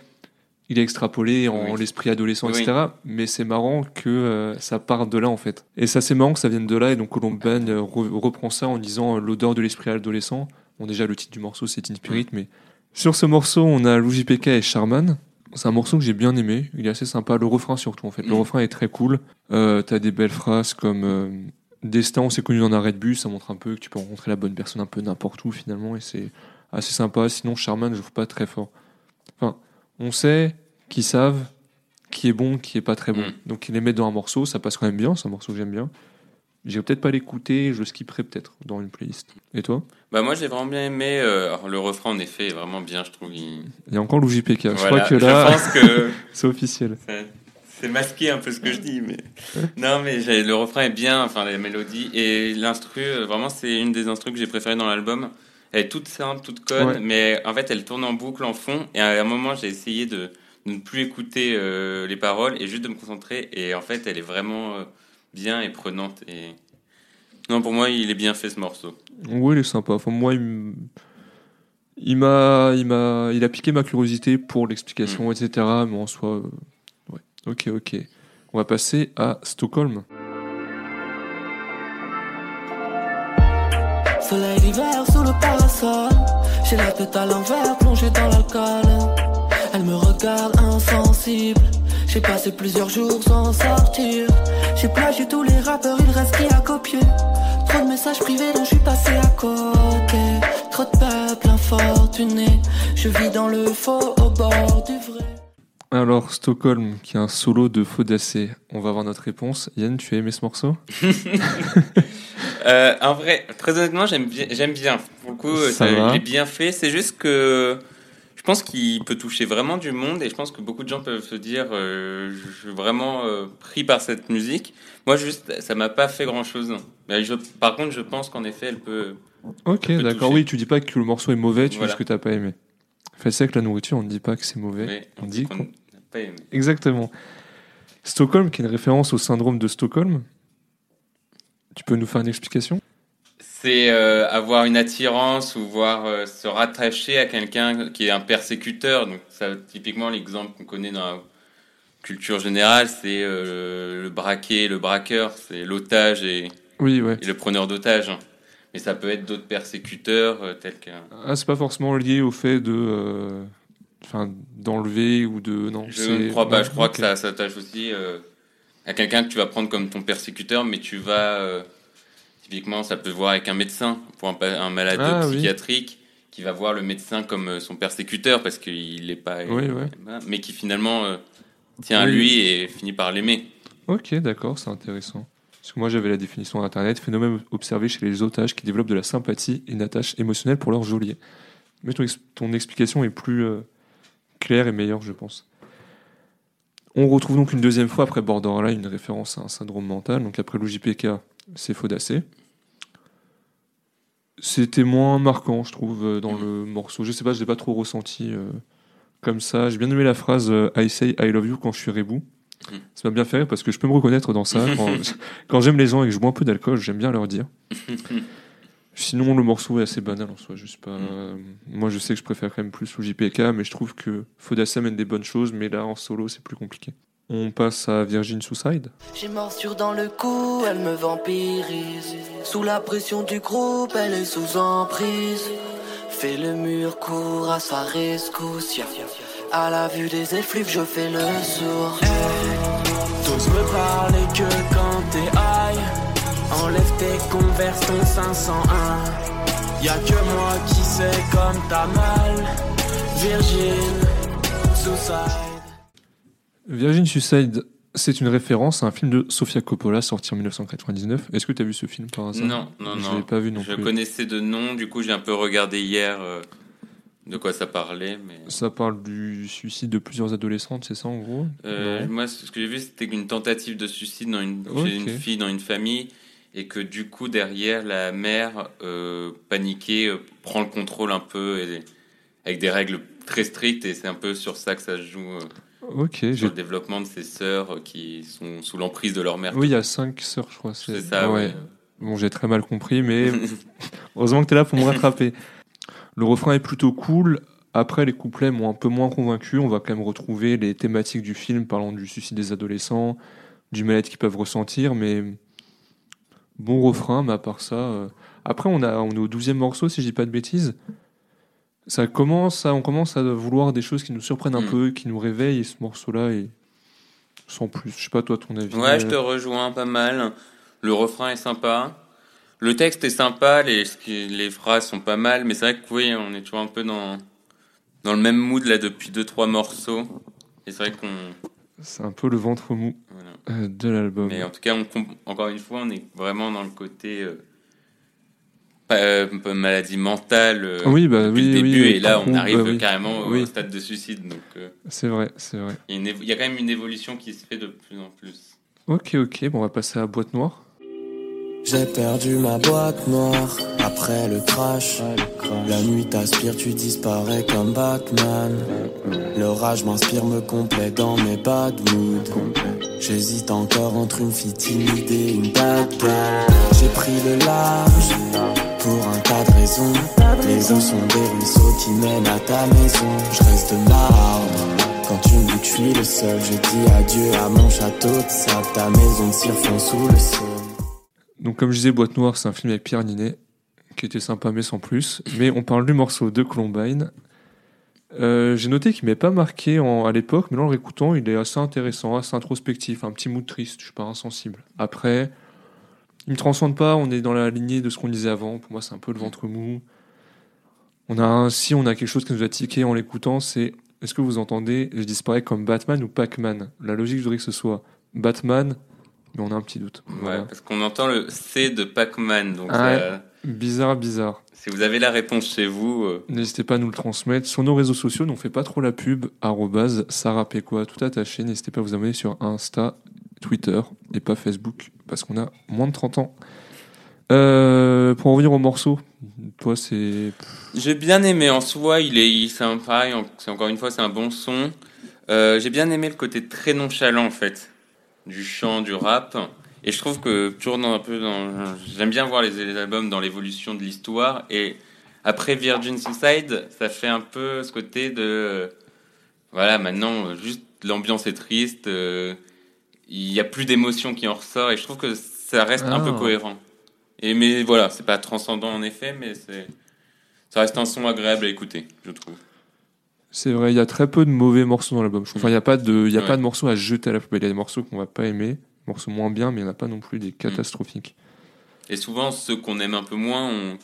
il est extrapolé en Oui. l'esprit adolescent, Oui. etc. Mais c'est marrant que euh, ça parte de là, en fait. Et ça, c'est marrant que ça vienne de là. Et donc, Colomban euh, re- reprend ça en disant euh, l'odeur de l'esprit adolescent. Bon, déjà, le titre du morceau, c'est Teen Spirit, mais. Sur ce morceau, on a Lou JPK et Charman. C'est un morceau que j'ai bien aimé. Il est assez sympa. Le refrain, surtout, en fait. Le Mm. refrain est très cool. Euh, T'as des belles phrases comme. Destin, on s'est connu dans un arrêt de bus, ça montre un peu que tu peux rencontrer la bonne personne un peu n'importe où finalement, et c'est assez sympa. Sinon, Charman, je trouve pas très fort. Enfin, on sait qu'ils savent qui est bon, qui est pas très bon. Mm. Donc, ils les mettent dans un morceau, ça passe quand même bien, c'est un morceau que j'aime bien. J'irai peut-être pas l'écouter, je le skipperai peut-être dans une playlist. Et toi? Bah moi j'ai vraiment bien aimé. euh, alors, le refrain en effet est vraiment bien, je trouve. il- Il y a encore Lou JPK. Je Voilà, crois que là, Je pense que *laughs* c'est officiel. C'est- masqué un peu ce que je dis, mais non, mais le refrain est bien, enfin la mélodie et l'instru. euh, Vraiment, c'est une des instrus que j'ai préférées dans l'album. Elle est toute simple, toute conne, Ouais. mais en fait elle tourne en boucle en fond. Et à un moment, j'ai essayé de, de ne plus écouter euh, les paroles et juste de me concentrer. Et en fait, elle est vraiment euh, bien et prenante. Et non, pour moi, il est bien fait ce morceau. Oui, il est sympa. Enfin, moi, il m- il m'a, il m'a, il a piqué ma curiosité pour l'explication, etc. Mais en soi. Ok, ok. On va passer à Stockholm. Soleil d'hiver sous le parasol. J'ai la tête à l'envers, plongée dans l'alcool. Elle me regarde insensible. J'ai passé plusieurs jours sans sortir. J'ai plagié tous les rappeurs, il reste qui à copier. Trop de messages privés dont je suis passé à côté. Trop de peuple infortuné. Je vis dans le faux au bord du vrai. Alors, Stockholm, qui est un solo de Faudacé. On va avoir notre réponse. Yann, tu as aimé ce morceau? *laughs* Euh, en vrai, très honnêtement, j'aime bien. J'aime bien. Pour le coup, Ça il est bien fait. C'est juste que je pense qu'il peut toucher vraiment du monde et je pense que beaucoup de gens peuvent se dire, euh, je suis vraiment euh, pris par cette musique. Moi, juste, ça m'a pas fait grand chose. Mais je, par contre, je pense qu'en effet, elle peut. Ok, peut d'accord. toucher. Oui, tu dis pas que le morceau est mauvais, tu Voilà. dis ce que t'as pas aimé. Fait c'est avec la nourriture, on ne dit pas que c'est mauvais. mais on dit qu'on pas aimé. Exactement. Stockholm, qui est une référence au syndrome de Stockholm. Tu peux nous faire une explication? C'est euh, avoir une attirance ou voir euh, se rattacher à quelqu'un qui est un persécuteur. Donc, ça, typiquement, l'exemple qu'on connaît dans la culture générale, c'est euh, le braqué, le braqueur, c'est l'otage et, Oui, ouais. et le preneur d'otage. Mais ça peut être d'autres persécuteurs, tels qu'un. Ah, c'est pas forcément lié au fait de. Euh, Enfin, d'enlever ou de. Non, Je ne crois pas. non, Je crois que ça s'attache aussi euh, à quelqu'un que tu vas prendre comme ton persécuteur, mais tu vas. euh, typiquement, ça peut voir avec un médecin, pour un, malade Ah, oui. psychiatrique, qui va voir le médecin comme euh, son persécuteur parce qu'il n'est pas. Oui, ouais. Mais qui finalement euh, tient à Oui. lui et finit par l'aimer. Ok, d'accord, c'est intéressant. Parce que moi, j'avais la définition d'internet phénomène observé chez les otages qui développent de la sympathie et une attache émotionnelle pour leur geôlier. Mais ton, ex- ton explication est plus euh, claire et meilleure, je pense. On retrouve donc une deuxième fois après Borderline une référence à un syndrome mental. Donc après l'OJPK, c'est Faudacé. C'était moins marquant, je trouve, euh, dans le morceau. Je sais pas, je l'ai pas trop ressenti euh, comme ça. J'ai bien aimé la phrase euh, I say I love you quand je suis rebou. Ça m'a bien fait rire parce que je peux me reconnaître dans ça. *laughs* Quand, quand j'aime les gens et que je bois un peu d'alcool, j'aime bien leur dire. *laughs* Sinon, le morceau est assez banal en soi. Juste pas, euh, moi, je sais que je préfère quand même plus le JPK, mais je trouve que Faudacé amène des bonnes choses, mais là, en solo, c'est plus compliqué. On passe à Virgin Suicide. J'ai morsure dans le cou, elle me vampirise. Sous la pression du groupe, elle est sous emprise. fais le mur, cours à sa rescousse. À la vue des effluves, je fais le sourd. T'oses me parler que quand t'es high Enlève tes converses, ton 501 Y'a que moi qui sais comme t'as mal Virgin, Suicide Virgin Suicide, c'est une référence à un film de Sofia Coppola sorti en 1999. Est-ce que tu as vu ce film par hasard Non, non, Je non. l'ai pas vu non je plus. connaissais de nom, du coup j'ai un peu regardé hier euh, de quoi ça parlait, mais Ça parle du suicide de plusieurs adolescentes, c'est ça en gros? Euh, moi ce que j'ai vu c'était une tentative de suicide dans une, Ok. chez une fille dans une famille et que du coup derrière la mère euh, paniquée euh, prend le contrôle un peu et, avec des règles très strictes et c'est un peu sur ça que ça se joue euh, Ok, sur le développement de ses sœurs euh, qui sont sous l'emprise de leur mère. Oui, il y a cinq sœurs, je crois. c'est ça. Ah ouais. Bon, j'ai très mal compris, mais *laughs* heureusement que tu es là pour me rattraper. Le refrain est plutôt cool. Après, les couplets m'ont un peu moins convaincu. On va quand même retrouver les thématiques du film parlant du suicide des adolescents, du mal-être qu'ils peuvent ressentir, mais bon refrain, mais à part ça. euh, Après, on, a, on est au douzième morceau, si je dis pas de bêtises. Ça commence à, on commence à vouloir des choses qui nous surprennent un Mm. peu, qui nous réveillent, et ce morceau-là est sans plus. Je sais pas, toi, ton avis. Ouais, je euh, te rejoins pas mal. Le refrain est sympa. Le texte est sympa, les, les phrases sont pas mal, mais c'est vrai que oui, on est toujours un peu dans, dans le même mood là depuis deux trois morceaux. Et c'est vrai qu'on. C'est un peu le ventre mou voilà. euh, de l'album. Mais en tout cas, on, encore une fois, on est vraiment dans le côté. euh, pas, euh, maladie mentale euh, Oui, bah depuis oui, le début, oui, et là on arrive oui. carrément au stade de suicide. Donc euh, C'est vrai, c'est vrai. il y, a une évo- il y a quand même une évolution qui se fait de plus en plus. Ok, ok, bon, on va passer à boîte noire. J'ai perdu ma boîte noire après le crash. La nuit t'aspire, tu disparais comme Batman. L'orage m'inspire, me complaît dans mes bad moods. J'hésite encore entre une fille timide et une bad. J'ai pris le large pour un tas de raisons. Les eaux sont des ruisseaux qui mènent à ta maison. Je reste marbre. Quand tu me dis que je suis le seul, je dis adieu à mon château de sable. Ta maison de sous le sol. Donc, comme je disais, Boîte Noire, c'est un film avec Pierre Ninet, qui était sympa, mais sans plus. Mais on parle du morceau de Columbine. Euh, J'ai noté qu'il m'est pas marqué en- à l'époque, mais là, en le réécoutant, il est assez intéressant, assez introspectif, un petit mood triste, je suis pas insensible. Après, il me transcende pas, on est dans la lignée de ce qu'on disait avant. Pour moi, c'est un peu le ventre mou. On a si on a quelque chose qui nous a tiqué en l'écoutant, c'est est-ce que vous entendez Je disparais comme Batman ou Pac-Man? La logique, je voudrais que ce soit Batman, mais on a un petit doute. Ouais, Voilà. parce qu'on entend le C de Pac-Man. Donc Ah ça- Bizarre, bizarre. si vous avez la réponse chez vous, euh, N'hésitez pas à nous le transmettre. Sur nos réseaux sociaux, nous on fait pas trop la pub. Sarah Pécois, tout attaché. N'hésitez pas à vous abonner sur Insta, Twitter et pas Facebook parce qu'on a moins de 30 ans. Euh, pour en revenir au morceau, toi c'est. j'ai bien aimé en soi. Il est, c'est un pareil. encore une fois, c'est un bon son. Euh, j'ai bien aimé le côté très nonchalant en fait du chant, du rap. Et je trouve que toujours dans un peu dans, j'aime bien voir les, les albums dans l'évolution de l'histoire. Et après Virgin Suicide, ça fait un peu ce côté de, euh, voilà, maintenant euh, juste l'ambiance est triste. euh, il y a plus d'émotion qui en ressort et je trouve que ça reste un Ah. peu cohérent. Et mais voilà, c'est pas transcendant en effet, mais c'est ça reste un son agréable à écouter, je trouve. C'est vrai, il y a très peu de mauvais morceaux dans l'album. Enfin, il n'y a, pas de, y a Ouais. pas de morceaux à jeter à la poubelle. Il y a des morceaux qu'on va pas aimer, des morceaux moins bien, mais il n'y en a pas non plus des catastrophiques. Et souvent ceux qu'on aime un peu moins, on...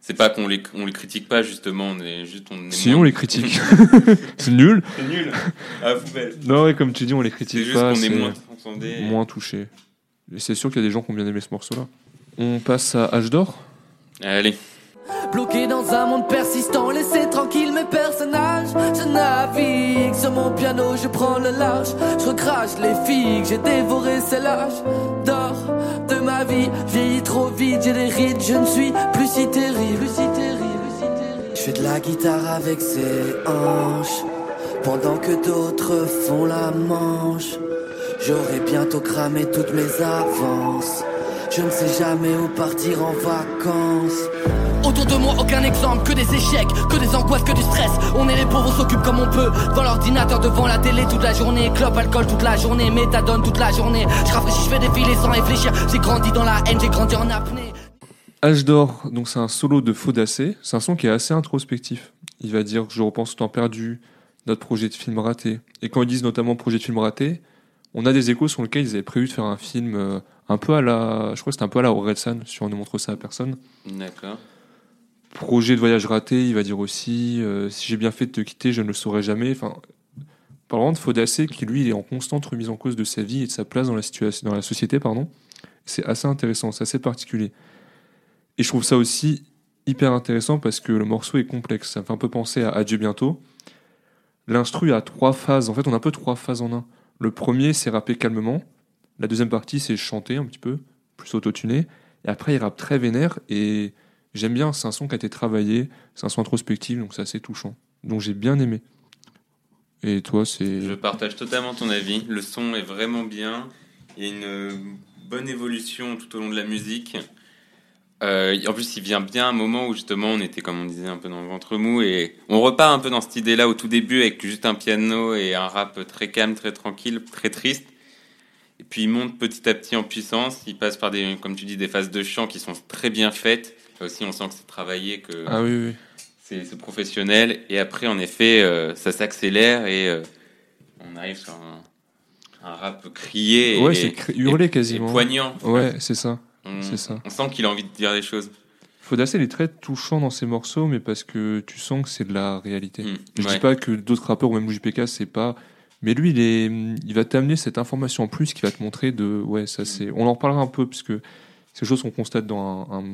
c'est pas qu'on les on les critique pas justement, on est juste on Si moins- on les critique, *laughs* c'est nul. c'est nul à la poubelle. Non, ouais, comme tu dis, on les C'est critique juste pas. qu'on est c'est- moins transcendé. moins touché. Et c'est sûr qu'il y a des gens qui ont bien aimé ce morceau-là. On passe à H d'or. Allez. Bloqué dans un monde persistant, laissez tranquille mes personnages. Je navigue sur mon piano, je prends le large. Je recrache les que j'ai dévoré c'est l'âge d'or de ma vie. Vieillis trop vite, j'ai des rides, je ne suis plus si terrible. Plus si terrible, plus si terrible. Je fais de la guitare avec ses hanches, pendant que d'autres font la manche. J'aurai bientôt cramé toutes mes avances. Je ne sais jamais où partir en vacances. Autour de moi, aucun exemple, que des échecs, que des angoisses, que du stress. On est les pauvres, on s'occupe comme on peut. Devant l'ordinateur, devant la télé toute la journée. Clope, alcool toute la journée, méthadone toute la journée. Je rafraîchis, je fais défiler sans réfléchir. J'ai grandi dans la haine, j'ai grandi en apnée. H d'or, donc c'est un solo de Faudacé. C'est un son qui est assez introspectif. Il va dire Je repense au temps perdu, notre projet de film raté. Et quand ils disent notamment projet de film raté, on a des échos sur lesquels ils avaient prévu de faire un film euh, un peu à la. Je crois que c'était un peu à la Orelsan, si on ne montre ça à personne. D'accord. Projet de voyage raté, il va dire aussi euh, Si j'ai bien fait de te quitter, je ne le saurai jamais. Enfin, parlant de Faudacé, qui lui il est en constante remise en cause de sa vie et de sa place dans la, situation, dans la société, pardon. C'est assez intéressant, c'est assez particulier. Et je trouve ça aussi hyper intéressant parce que le morceau est complexe. Ça fait un peu penser à Adieu bientôt. L'instru a trois phases. En fait, on a un peu trois phases en un. Le premier, c'est rapper calmement. La deuxième partie, c'est chanter un petit peu, plus autotuné. Et après, il rappe très vénère. Et j'aime bien, c'est un son qui a été travaillé. C'est un son introspectif, donc c'est assez touchant. Donc j'ai bien aimé. Et toi, c'est. Je partage totalement ton avis. Le son est vraiment bien. Il y a une bonne évolution tout au long de la musique. Euh, en plus, il vient bien à un moment où justement on était, comme on disait, un peu dans le ventre mou et on repart un peu dans cette idée-là au tout début avec juste un piano et un rap très calme, très tranquille, très triste. Et puis il monte petit à petit en puissance. Il passe par des, comme tu dis, des phases de chant qui sont très bien faites. Là aussi, on sent que c'est travaillé, que Ah oui, oui. c'est professionnel. Et après, en effet, euh, ça s'accélère et euh, on arrive sur un, un rap crié Ouais, et, c'est cri- hurlé et quasiment. poignant. Ouais, c'est ça. On, c'est ça. on sent qu'il a envie de dire des choses. Faudacé, il est très touchant dans ses morceaux, mais parce que tu sens que c'est de la réalité. Mm, Je ouais. dis pas que d'autres rappeurs ou même JPK, c'est pas. Mais lui, il, est, il va t'amener cette information en plus qui va te montrer de. Ouais, ça c'est. On en reparlera un peu, puisque c'est des choses qu'on constate dans un, un,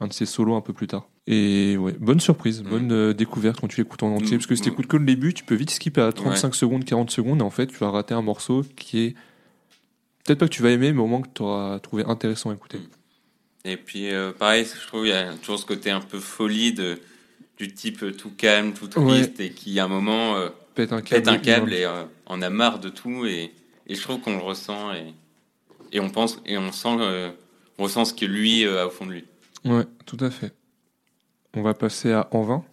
un de ses solos un peu plus tard. Et ouais, bonne surprise, Mm. bonne euh, découverte quand tu l'écoutes en entier. Mm. Parce que si t'écoutes que le début, tu peux vite skipper à 35 secondes, 40 secondes, et en fait, tu vas rater un morceau qui est. Peut-être pas que tu vas aimer, mais au moins que tu auras trouvé intéressant à écouter. Et puis, euh, pareil, je trouve il y a toujours ce côté un peu folie de, du type euh, tout calme, tout triste, et qui, à un moment, euh, Pète un câble. pète un câble il- et en a marre de tout. Et, et je trouve qu'on le ressent et, et on pense et on sent, on ressent ce que lui a au fond de lui. Ouais, tout à fait. On va passer à En vain.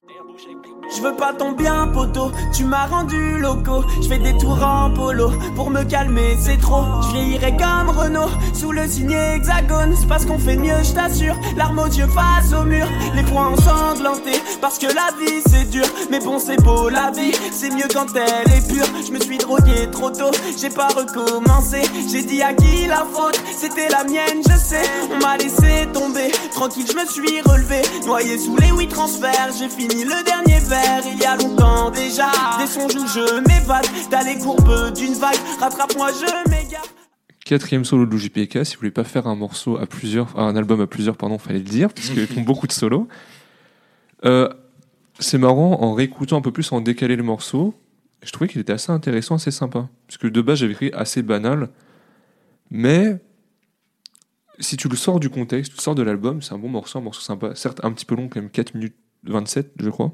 Je veux pas ton bien, poteau. Tu m'as rendu loco. Je fais des tours en polo. Pour me calmer, c'est trop. Je comme Renault. Sous le signe hexagone. C'est parce qu'on fait mieux, je t'assure. L'arme aux yeux face au mur. Les poings ensanglantés. Parce que la vie, c'est dur. Mais bon, c'est beau, la vie. C'est mieux quand elle est pure. Je me suis drogué trop tôt. J'ai pas recommencé. J'ai dit à qui la faute? C'était la mienne, je sais. On m'a laissé tomber. Tranquille, je me suis relevé. Noyé sous les huit transferts. J'ai fini le dernier verre. Il y a longtemps déjà. Des songes où je m'évade. T'as les courbes d'une vague. Rattrape-moi, je m'égare. Quatrième solo de JPK, si vous voulez pas faire un morceau à plusieurs, un album à plusieurs, pardon, fallait le dire, parce qu'ils *laughs* font beaucoup de solos. Euh, c'est marrant, en réécoutant un peu plus, en décaler le morceau, je trouvais qu'il était assez intéressant, assez sympa. Parce que de base, j'avais écrit assez banal, mais si tu le sors du contexte, tu le sors de l'album, c'est un bon morceau, un morceau sympa. Certes, un petit peu long, quand même, 4 minutes 27, je crois.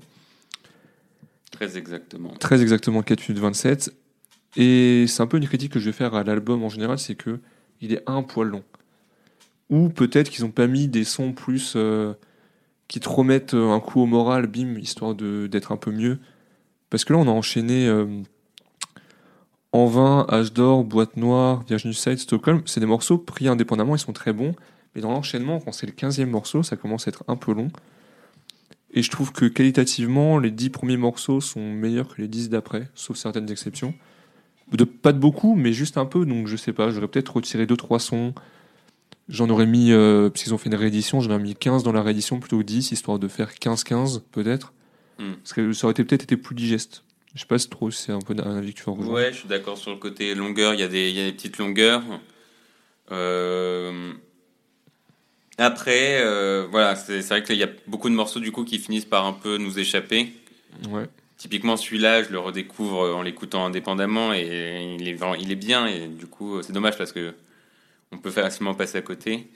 Très exactement. Très exactement 4 minutes 27. Et c'est un peu une critique que je vais faire à l'album en général, c'est que il est un poil long. Ou peut-être qu'ils n'ont pas mis des sons plus euh, qui te remettent euh, un coup au moral, bim, histoire d'être un peu mieux. Parce que là, on a enchaîné euh, En vain, H d'or, Boîte noire, Virginie Side, Stockholm. C'est des morceaux pris indépendamment, ils sont très bons. Mais dans l'enchaînement, quand c'est le 15e morceau, ça commence à être un peu long. Et je trouve que qualitativement, les 10 premiers morceaux sont meilleurs que les 10 d'après, sauf certaines exceptions. De, pas de beaucoup, mais juste un peu, donc je sais pas, j'aurais peut-être retiré 2-3 sons. J'en aurais mis, euh, puisqu'ils ont fait une réédition, j'en aurais mis 15 dans la réédition plutôt que 10, histoire de faire 15-15 peut-être. Hmm. Parce que ça aurait été- peut-être été plus digeste. Je sais pas si trop, c'est un peu un avis que tu rejoindre. Ouais, je suis d'accord sur le côté longueur. Il y a des, il y a des petites longueurs. Euh, Après, euh, voilà, c'est vrai qu'il y a beaucoup de morceaux du coup qui finissent par un peu nous échapper. Ouais. Typiquement celui-là, je le redécouvre en l'écoutant indépendamment et il est, vraiment- il est bien et du coup c'est dommage parce que on peut facilement passer à côté.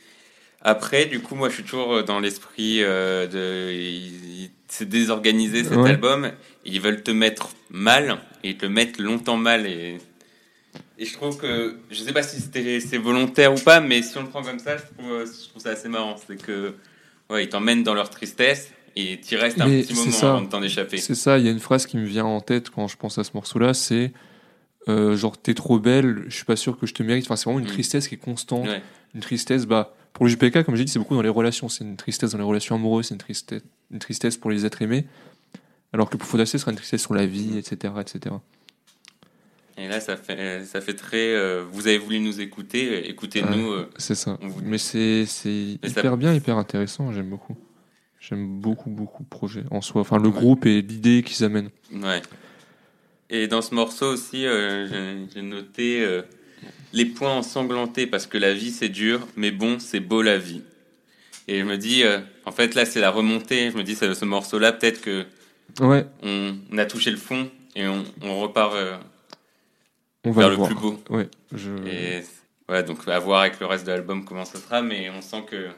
Après, du coup, moi je suis toujours dans l'esprit euh, de, c'est désorganisé cet Ouais. album. Ils veulent te mettre mal et ils te le mettent longtemps mal et et je trouve que je sais pas si c'est volontaire ou pas, mais si on le prend comme ça, je trouve, je trouve ça assez marrant. C'est que ouais, ils t'emmènent dans leur tristesse et tu restes un Mais petit moment ça. avant de t'en échapper. C'est ça, il y a une phrase qui me vient en tête quand je pense à ce morceau-là, c'est euh, genre t'es trop belle, je suis pas sûr que je te mérite. Enfin, c'est vraiment une Mm. tristesse qui est constante. Ouais. Une tristesse, bah, Pour le JPK, comme j'ai dit, c'est beaucoup dans les relations. C'est une tristesse dans les relations amoureuses, c'est une tristesse, une tristesse pour les êtres aimés. Alors que pour Faudacé, ce sera une tristesse sur la vie, etc. etc. Et là, ça fait, ça fait très. euh, vous avez voulu nous écouter, écoutez-nous. euh, C'est ça. Vous- Mais c'est ça- hyper bien, hyper intéressant. J'aime beaucoup. J'aime beaucoup, beaucoup le projet en soi. Enfin, le Ouais. groupe et l'idée qu'ils amènent. Ouais. Et dans ce morceau aussi, euh, j'ai- noté les points ensanglantés parce que la vie c'est dur, mais bon, c'est beau la vie. Et je me dis, en fait, là c'est la remontée. Je me dis, ce, ce morceau-là, peut-être que Ouais, on, on a touché le fond et on, on repart on va vers le voir. plus beau. Ouais, je... Et ouais, donc à voir avec le reste de l'album comment ça sera, mais on sent que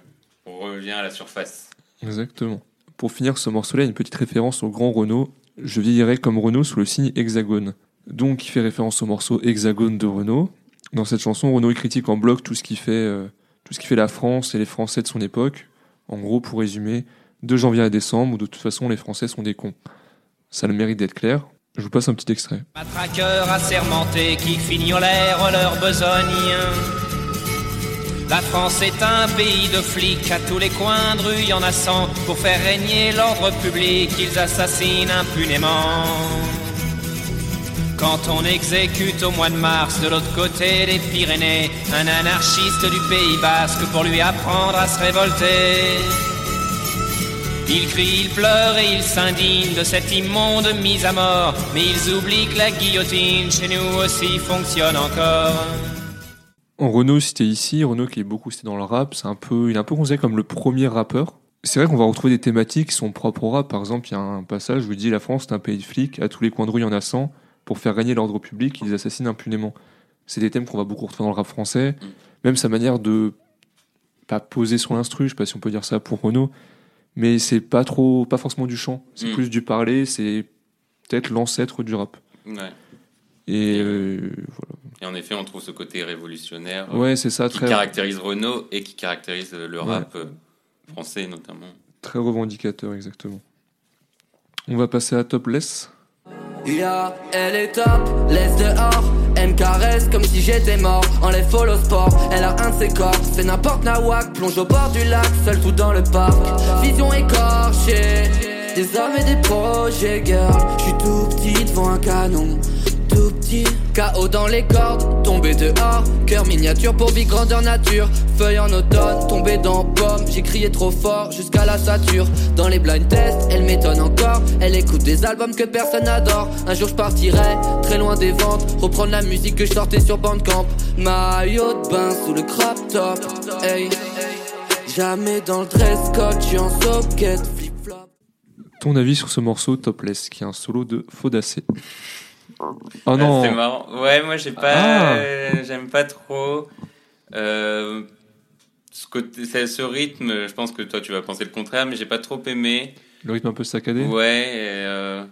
on revient à la surface. Exactement. Pour finir ce morceau-là, a une petite référence au grand Renault. Je vieillirai comme Renault sous le signe hexagone. Donc, il fait référence au morceau Hexagone de Renault. Dans cette chanson, Renault critique en bloc tout ce qui fait, euh, tout ce qui fait la France et les Français de son époque. En gros, pour résumer, de janvier à décembre, où de toute façon les Français sont des cons. Ça a le mérite d'être clair. Je vous passe un petit extrait. Matraqueurs assermentés qui fignolèrent leur besogne. La France est un pays de flics, à tous les coins de rue y en a cent. Pour faire régner l'ordre public, ils assassinent impunément. Quand on exécute au mois de mars de l'autre côté des Pyrénées un anarchiste du Pays Basque pour lui apprendre à se révolter. Ils crient, ils pleurent et ils s'indignent de cette immonde mise à mort. Mais ils oublient que la guillotine chez nous aussi fonctionne encore. En Renault, c'était ici. Renault qui est beaucoup c'était dans le rap. C'est un peu, il est un peu considéré comme le premier rappeur. C'est vrai qu'on va retrouver des thématiques qui sont propres au rap. Par exemple, il y a un passage où il dit la France est un pays de flics. À tous les coins de rue, il y en a 100. Pour faire régner l'ordre public, ils assassinent impunément. C'est des thèmes qu'on va beaucoup retrouver dans le rap français. Même sa manière de pas poser sur l'instru, je sais pas si on peut dire ça pour Renault, mais c'est pas trop, pas forcément du chant. C'est Mm. plus du parler. C'est peut-être l'ancêtre du rap. Ouais. Et euh, Et en effet, on trouve ce côté révolutionnaire voilà. Ouais, c'est ça, qui très, caractérise Renault et qui caractérise euh, le rap euh, français notamment. très revendicateur, exactement. On va passer à Topless. Ya, elle est top, laisse dehors. Elle me caresse comme si j'étais mort. Enlève follow sport, elle a un de ses corps. C'est n'importe nawak, plonge au bord du lac, seul tout dans le parc. Vision écorchée, des hommes et des projets, girl. J'suis tout petit devant un canon. Petit, KO dans les cordes, tombé dehors, cœur miniature pour vie grandeur nature, feuille en automne, tombé dans pomme, j'ai crié trop fort jusqu'à la sature, dans les blind tests, elle m'étonne encore, elle écoute des albums que personne n'adore, un jour je partirai, très loin des ventes, reprendre la musique que je sortais sur Bandcamp, maillot de bain sous le crop top, hey, jamais dans le dress code, j'suis en socket, flip flop. Ton avis sur ce morceau Topless, qui est un solo de Faudacé Oh Ah, non c'est marrant. Ouais, moi j'ai pas, Ah. euh, j'aime pas trop euh, ce côté, ce rythme. Je pense que toi tu vas penser le contraire, mais j'ai pas trop aimé. Le rythme un peu saccadé Ouais, euh,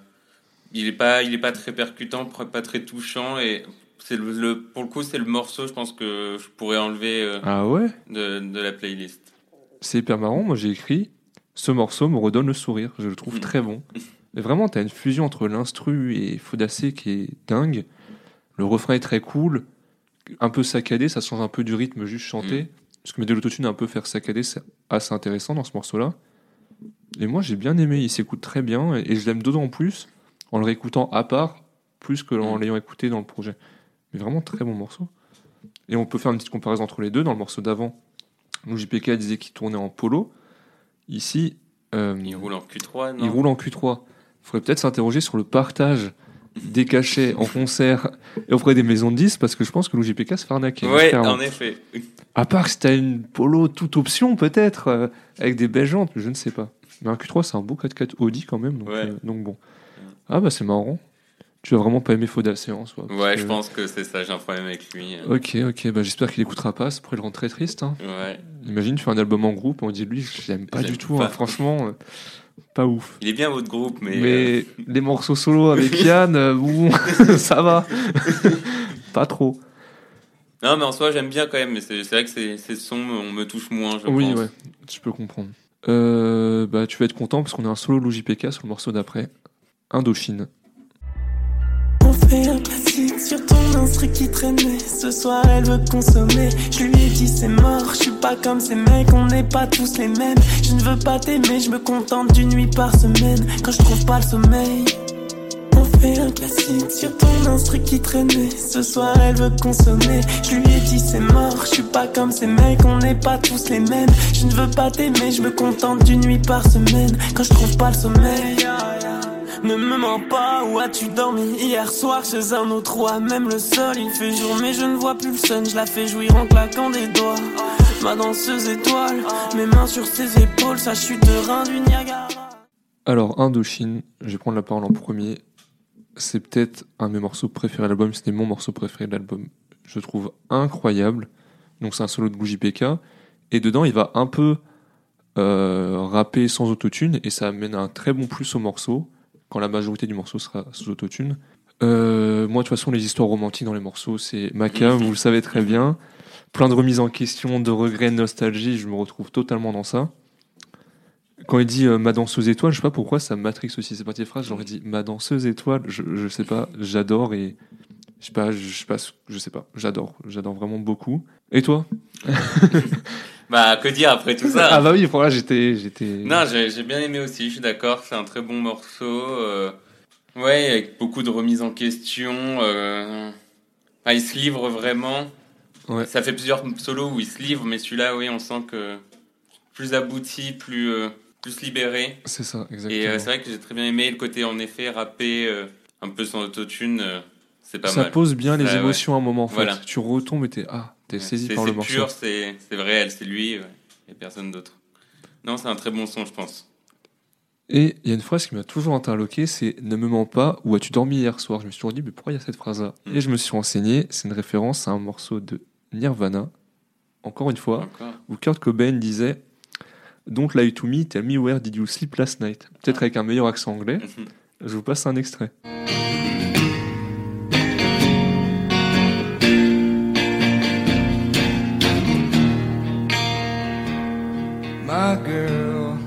il est pas, il est pas très percutant, pas très touchant et c'est le, le- pour le coup c'est le morceau. Je pense que je pourrais enlever euh, Ah ouais? de, de la playlist. C'est hyper marrant, moi j'ai écrit Ce morceau me redonne le sourire, je le trouve Mm. très bon. *laughs* Mais vraiment, t'as une fusion entre l'instru et Faudacé qui est dingue. Le refrain est très cool, un peu saccadé, ça change un peu du rythme juste chanté. Mm. Parce que mettre de l'autotune un peu faire saccader, c'est assez intéressant dans ce morceau-là. Et moi j'ai bien aimé, il s'écoute très bien et et je l'aime d'autant plus en le réécoutant à part, plus que en Mm. l'ayant écouté dans le projet. Mais vraiment très bon morceau. Et on peut faire une petite comparaison entre les deux. Dans le morceau d'avant, où JPK disait qu'il tournait en polo. Ici, euh, Il roule en Q3, non il roule en Q3. Il faudrait peut-être s'interroger sur le partage des cachets en concert et auprès des maisons de 10 parce que je pense que l'OJPK se fait arnaquer. Ouais, clairement. en effet. À part si t'as une polo toute option peut-être euh, avec des belles jantes, je ne sais pas. Mais un Q3 c'est un beau 4x4 Audi quand même, donc, Ouais. euh, donc bon. Ah bah c'est marrant. Tu as vraiment pas aimé Faudacé en soi. Ouais, que- je pense que c'est ça. J'ai un problème avec lui. euh. Ok, ok, bah j'espère qu'il écoutera pas, ça pourrait le rendre très triste. Hein. Ouais. Imagine, tu fais un album en groupe, on dit lui, je l'aime pas du tout, pas. hein, franchement, euh, pas ouf. Il est bien votre groupe, mais, Mais, euh, les morceaux solo avec *laughs* Yann, euh, bon, *laughs* ça va. *laughs* pas trop. non, mais en soi j'aime bien quand même. Mais c'est vrai que ces, ces sons, on me touche moins. Je oui, pense. ouais, je peux comprendre. Euh, bah, tu vas être content parce qu'on a un solo Logipeka sur le morceau d'après, Indochine. On fait un sur ton instru qui traînait. Ce soir, elle veut consommer. Je lui ai dit, c'est mort. Je suis pas comme ces mecs, on n'est pas tous les mêmes. Je ne veux pas t'aimer, je me contente d'une nuit par semaine. Quand je trouve pas le sommeil. On fait un classique sur ton instru qui traînait. Ce soir, elle veut consommer. Je lui ai dit, c'est mort. Je suis pas comme ces mecs, on n'est pas tous les mêmes. Je ne veux pas t'aimer, je me contente d'une nuit par semaine. Quand je trouve pas le sommeil. Ne me mens pas, où as-tu dormi hier soir chez un autre roi? Même le sol il fait jour mais je ne vois plus le sun Je la fais jouir en claquant des doigts Ma danseuse étoile, mes mains sur ses épaules Sa chute de rein du Niagara Alors, Indochine, je vais prendre la parole en premier. C'est peut-être un de mes morceaux préférés de l'album, c'était mon morceau préféré de l'album. Je trouve incroyable. Donc, c'est un solo de Bougie PK. Et dedans, il va un peu euh, rapper sans autotune et ça amène un très bon plus au morceau quand la majorité du morceau sera sous autotune. Euh, moi, de toute façon, les histoires romantiques dans les morceaux, c'est ma cave, vous le savez très bien. Plein de remises en question, de regrets, de nostalgie, je me retrouve totalement dans ça. Quand il dit euh, ma danseuse étoile, je sais pas pourquoi ça matrix aussi ces petites phrases. J'aurais dit ma danseuse étoile, je, je sais pas, j'adore et je sais pas, je sais pas, je sais pas, j'adore, j'adore vraiment beaucoup. Et toi *laughs* Bah, que dire après tout ça Ah bah oui, voilà, j'étais, j'étais. Non, j'ai bien aimé aussi, je suis d'accord, c'est un très bon morceau. euh, ouais, avec beaucoup de remises en question. euh, ah, il se livre vraiment. Ouais. Ça fait plusieurs solos où il se livre, mais celui-là, oui, on sent que plus abouti, plus, euh, plus libéré. C'est ça, exactement. Et euh, c'est vrai que j'ai très bien aimé le côté, en effet, rappé, euh, un peu sans autotune. C'est pas ça mal. pose bien les Ouais, ouais. émotions à un moment. En fait. Voilà. Tu retombes et t'es ah, t'es saisi C'est par le c'est morceau. pur, c'est c'est réel, c'est lui ouais, et personne d'autre. Non, c'est un très bon son, je pense. Et il y a une phrase qui m'a toujours interloqué, c'est ne me mens pas, où as-tu dormi hier soir? Je me suis toujours dit, mais pourquoi il y a cette phrase-là Mm. Et je me suis renseigné, c'est une référence à un morceau de Nirvana, encore une fois, Encore. où Kurt Cobain disait Don't lie to me, tell me where did you sleep last night? Peut-être avec un meilleur accent anglais. Mhm. Je vous passe un extrait. My girl,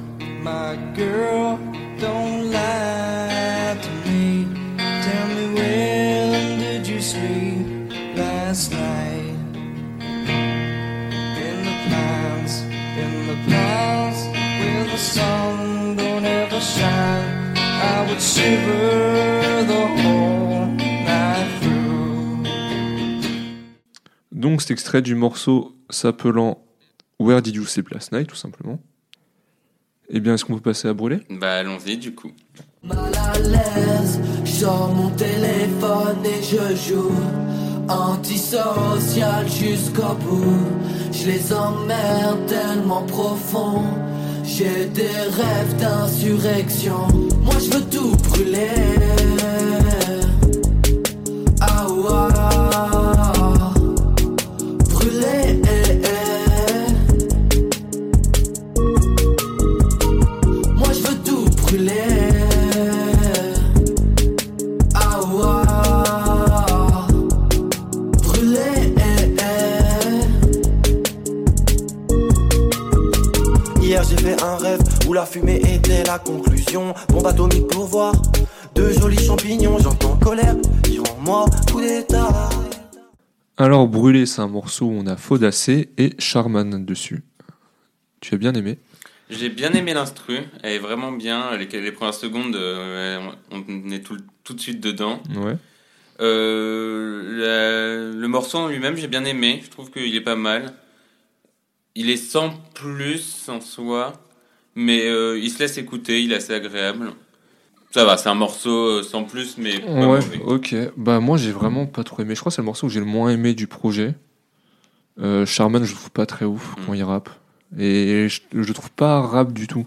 my girl, don't lie to me. Tell me when did you sleep last night? In the pines, in the pines, where the sun don't ever shine. I would shiver the whole night through. Donc cet extrait du morceau s'appelant Where did you sleep last night, tout simplement. Eh bien, est-ce qu'on peut passer à brûler? Bah, allons-y, du coup. Mal à l'aise, sors mon téléphone et je joue. Antisocial jusqu'au bout. Je les emmerde tellement profond. J'ai des rêves d'insurrection. Moi je veux tout brûler. Ah ouah Bombe atomique pour voir de jolis champignons. J'entends colère, dire en moi coup d'état. Alors, Brûler, c'est un morceau où on a Faudacé et Charman dessus. Tu as bien aimé? J'ai bien aimé l'instru, elle est vraiment bien. Les, les premières secondes, euh, on est tout, tout de suite dedans. Ouais. Euh, la- le morceau en lui-même, j'ai bien aimé. Je trouve qu'il est pas mal. Il est sans plus en soi, mais euh, il se laisse écouter, il est assez agréable. Ça va, c'est un morceau euh, sans plus, mais pas Ouais, mauvais. ok. Bah, moi, j'ai vraiment pas trop aimé. Je crois que c'est le morceau que j'ai le moins aimé du projet. Euh, Charman, je le trouve pas très ouf quand Mm. il rappe. Et je, je le trouve pas rap du tout,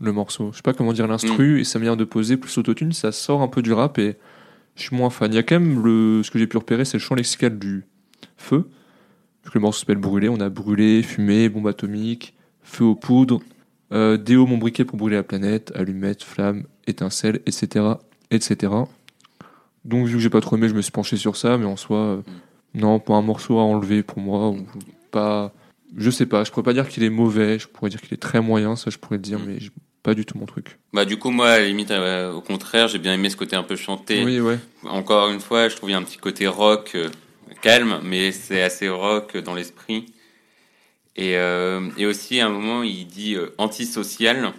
le morceau. Je sais pas comment dire l'instru et sa manière de poser, plus autotune, ça sort un peu du rap et je suis moins fan. Il y a quand même le, ce que j'ai pu repérer, c'est le champ lexical du feu. Vu que le morceau s'appelle Brûler, on a brûlé, fumée, bombe atomique, feu aux poudres, euh, déo mon briquet pour brûler la planète, allumette, flamme, étincelle, etc. etc. Donc vu que j'ai pas trop aimé, je me suis penché sur ça, mais en soi, euh, non, pas un morceau à enlever pour moi, ou pas... Je sais pas, je pourrais pas dire qu'il est mauvais, je pourrais dire qu'il est très moyen, ça je pourrais le dire, Mm. mais pas du tout mon truc. Bah du coup moi à la limite euh, au contraire j'ai bien aimé ce côté un peu chanté. Oui, ouais. Encore une fois je trouve il y a un petit côté rock euh, calme mais c'est assez rock dans l'esprit. Et, euh, et aussi à un moment il dit euh, antisocial.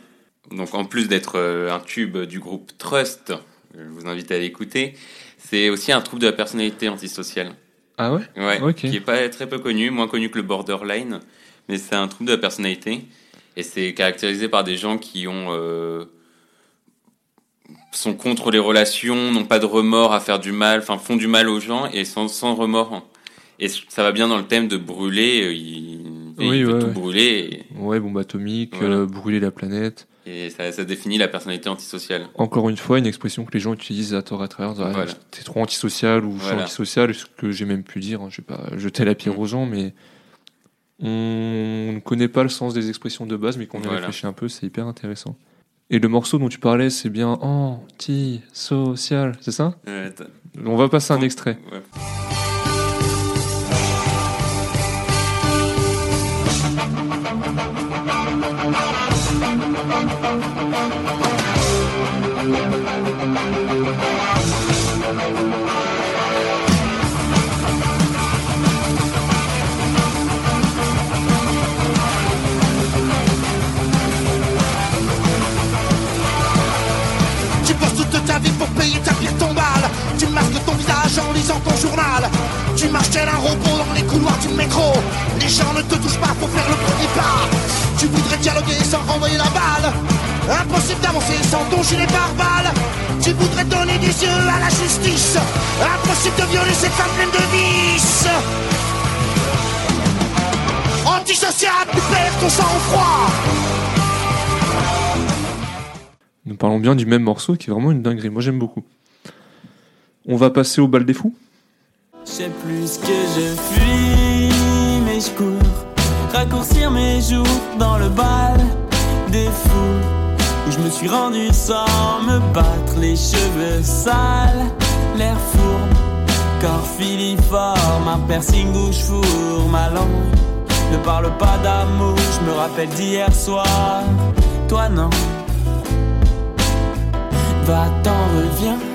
Donc en plus d'être euh, un tube du groupe Trust, je vous invite à l'écouter, c'est aussi un trouble de la personnalité antisociale. Ah ouais? Ouais, Ok. qui est pas très peu connu, moins connu que le borderline, mais c'est un trouble de la personnalité et c'est caractérisé par des gens qui ont sont contre les relations, n'ont pas de remords à faire du mal, enfin font du mal aux gens et sans, sans remords. Et ça va bien dans le thème de brûler, il, il Oui, veut ouais, tout ouais. brûler Ouais, bombe atomique, Voilà. euh, brûler la planète. et, et ça, ça définit la personnalité antisociale. Encore une fois, une expression que les gens utilisent à tort à travers. Ah, Voilà. T'es trop antisocial ou je suis antisocial, ce que j'ai même pu dire. hein, Je vais pas jeter la pierre Mm. aux gens, mais on ne connaît pas le sens des expressions de base, mais qu'on y réfléchit un peu, c'est hyper intéressant. Et le morceau dont tu parlais, c'est bien anti-social, c'est ça? On va passer un extrait. ouais. En lisant ton journal. Tu marches tel un robot dans les couloirs du métro. Les gens ne te touchent pas pour faire le premier pas. Tu voudrais dialoguer sans renvoyer la balle. Impossible d'avancer sans ton gilet pare-balles. Tu voudrais donner des yeux à la justice. Impossible de violer cette femme pleine de vices. Antisocial, tu perds ton sang-froid. Nous parlons bien du même morceau qui est vraiment une dinguerie. Moi, j'aime beaucoup. On va passer au bal des fous? Je plus que je fuis, mais je cours. Raccourcir mes jours dans le bal des fous. Où je me suis rendu sans me battre, les cheveux sales, l'air fourbe, corps filiforme, un piercing bouche four, ma langue ne parle pas d'amour. Je me rappelle d'hier soir, toi non. Va-t'en, reviens.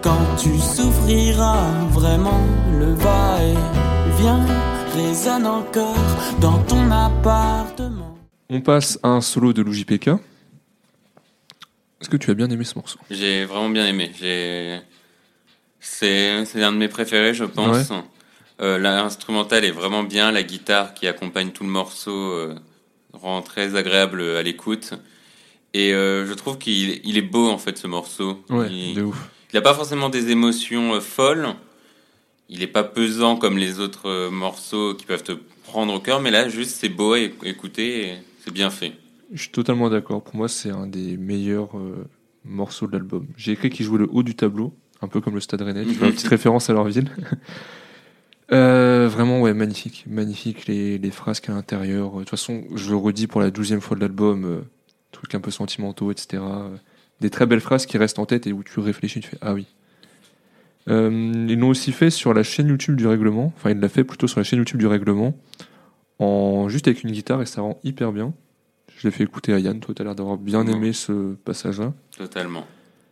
Quand tu souffriras vraiment, le va-et-vient résonne encore dans ton appartement. On passe à un solo de l'UJPK. Est-ce que tu as bien aimé ce morceau? J'ai vraiment bien aimé. J'ai c'est c'est un de mes préférés, je pense. Euh, L'instrumental est vraiment bien, la guitare qui accompagne tout le morceau euh, rend très agréable à l'écoute. Et euh, je trouve qu'il il est beau en fait ce morceau. Ouais, il, de ouf. Il a pas forcément des émotions euh, folles. Il est pas pesant comme les autres euh, morceaux qui peuvent te prendre au cœur, mais là juste c'est beau à éc- écouter et c'est bien fait. Je suis totalement d'accord. Pour moi, c'est un des meilleurs euh, morceaux de l'album. J'ai écrit qu'il jouait le haut du tableau, un peu comme le Stade Rennais. Une petite référence à leur ville. *laughs* Euh, vraiment, ouais, magnifique. Magnifique, les, les frasques à l'intérieur. De toute façon, je le redis pour la douzième fois de l'album, euh, trucs un peu sentimentaux, etc. Des très belles phrases qui restent en tête et où tu réfléchis, tu fais Ah oui. Euh, ils l'ont aussi fait sur la chaîne YouTube du règlement. Enfin, il l'a fait plutôt sur la chaîne YouTube du règlement, en juste avec une guitare et ça rend hyper bien. Je l'ai fait écouter à Yann. Toi, tu as l'air d'avoir bien aimé ce passage-là. Totalement.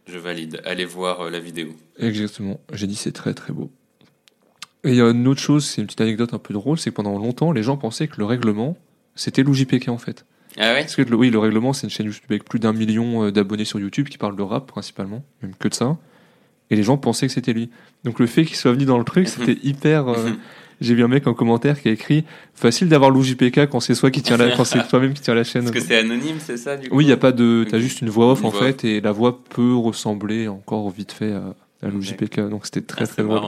Je valide. Allez voir euh, la vidéo. Exactement. J'ai dit c'est très très beau. Et il y a une autre chose, c'est une petite anecdote un peu drôle, c'est que pendant longtemps, les gens pensaient que le règlement, c'était l'UJPK en fait. Ah ouais Parce que oui, le règlement, c'est une chaîne YouTube avec plus d'un million euh, d'abonnés sur YouTube qui parle de rap principalement, même que de ça. Et les gens pensaient que c'était lui. Donc le fait qu'il soit venu dans le truc, *laughs* c'était hyper. euh, *laughs* J'ai vu un mec en commentaire qui a écrit facile d'avoir l'UJPK quand c'est soi qui tient la, quand c'est *laughs* toi-même qui tient la chaîne. Parce que c'est anonyme, c'est ça du coup Oui, il y a pas de. T'as juste une voix off Une en voix fait, et la voix peut ressembler encore vite fait à, à. Donc c'était très Ah, très drôle.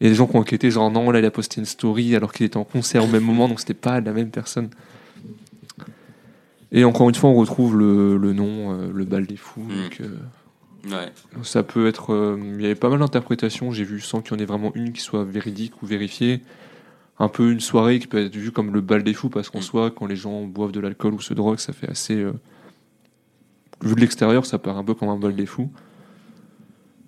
Il y a des gens qui ont enquêté, genre non, là il a posté une story alors qu'il était en concert au même moment, donc c'était pas la même personne. Et encore une fois, on retrouve le, le nom, euh, le bal des fous. Mm. donc, euh, Ouais. ça peut être. euh, Il y avait pas mal d'interprétations, j'ai vu, sans qu'il y en ait vraiment une qui soit véridique ou vérifiée. Un peu une soirée qui peut être vue comme le bal des fous, parce qu'en Mm. soi, quand les gens boivent de l'alcool ou se droguent, ça fait assez. Vu de l'extérieur, ça paraît un peu comme un bal des fous.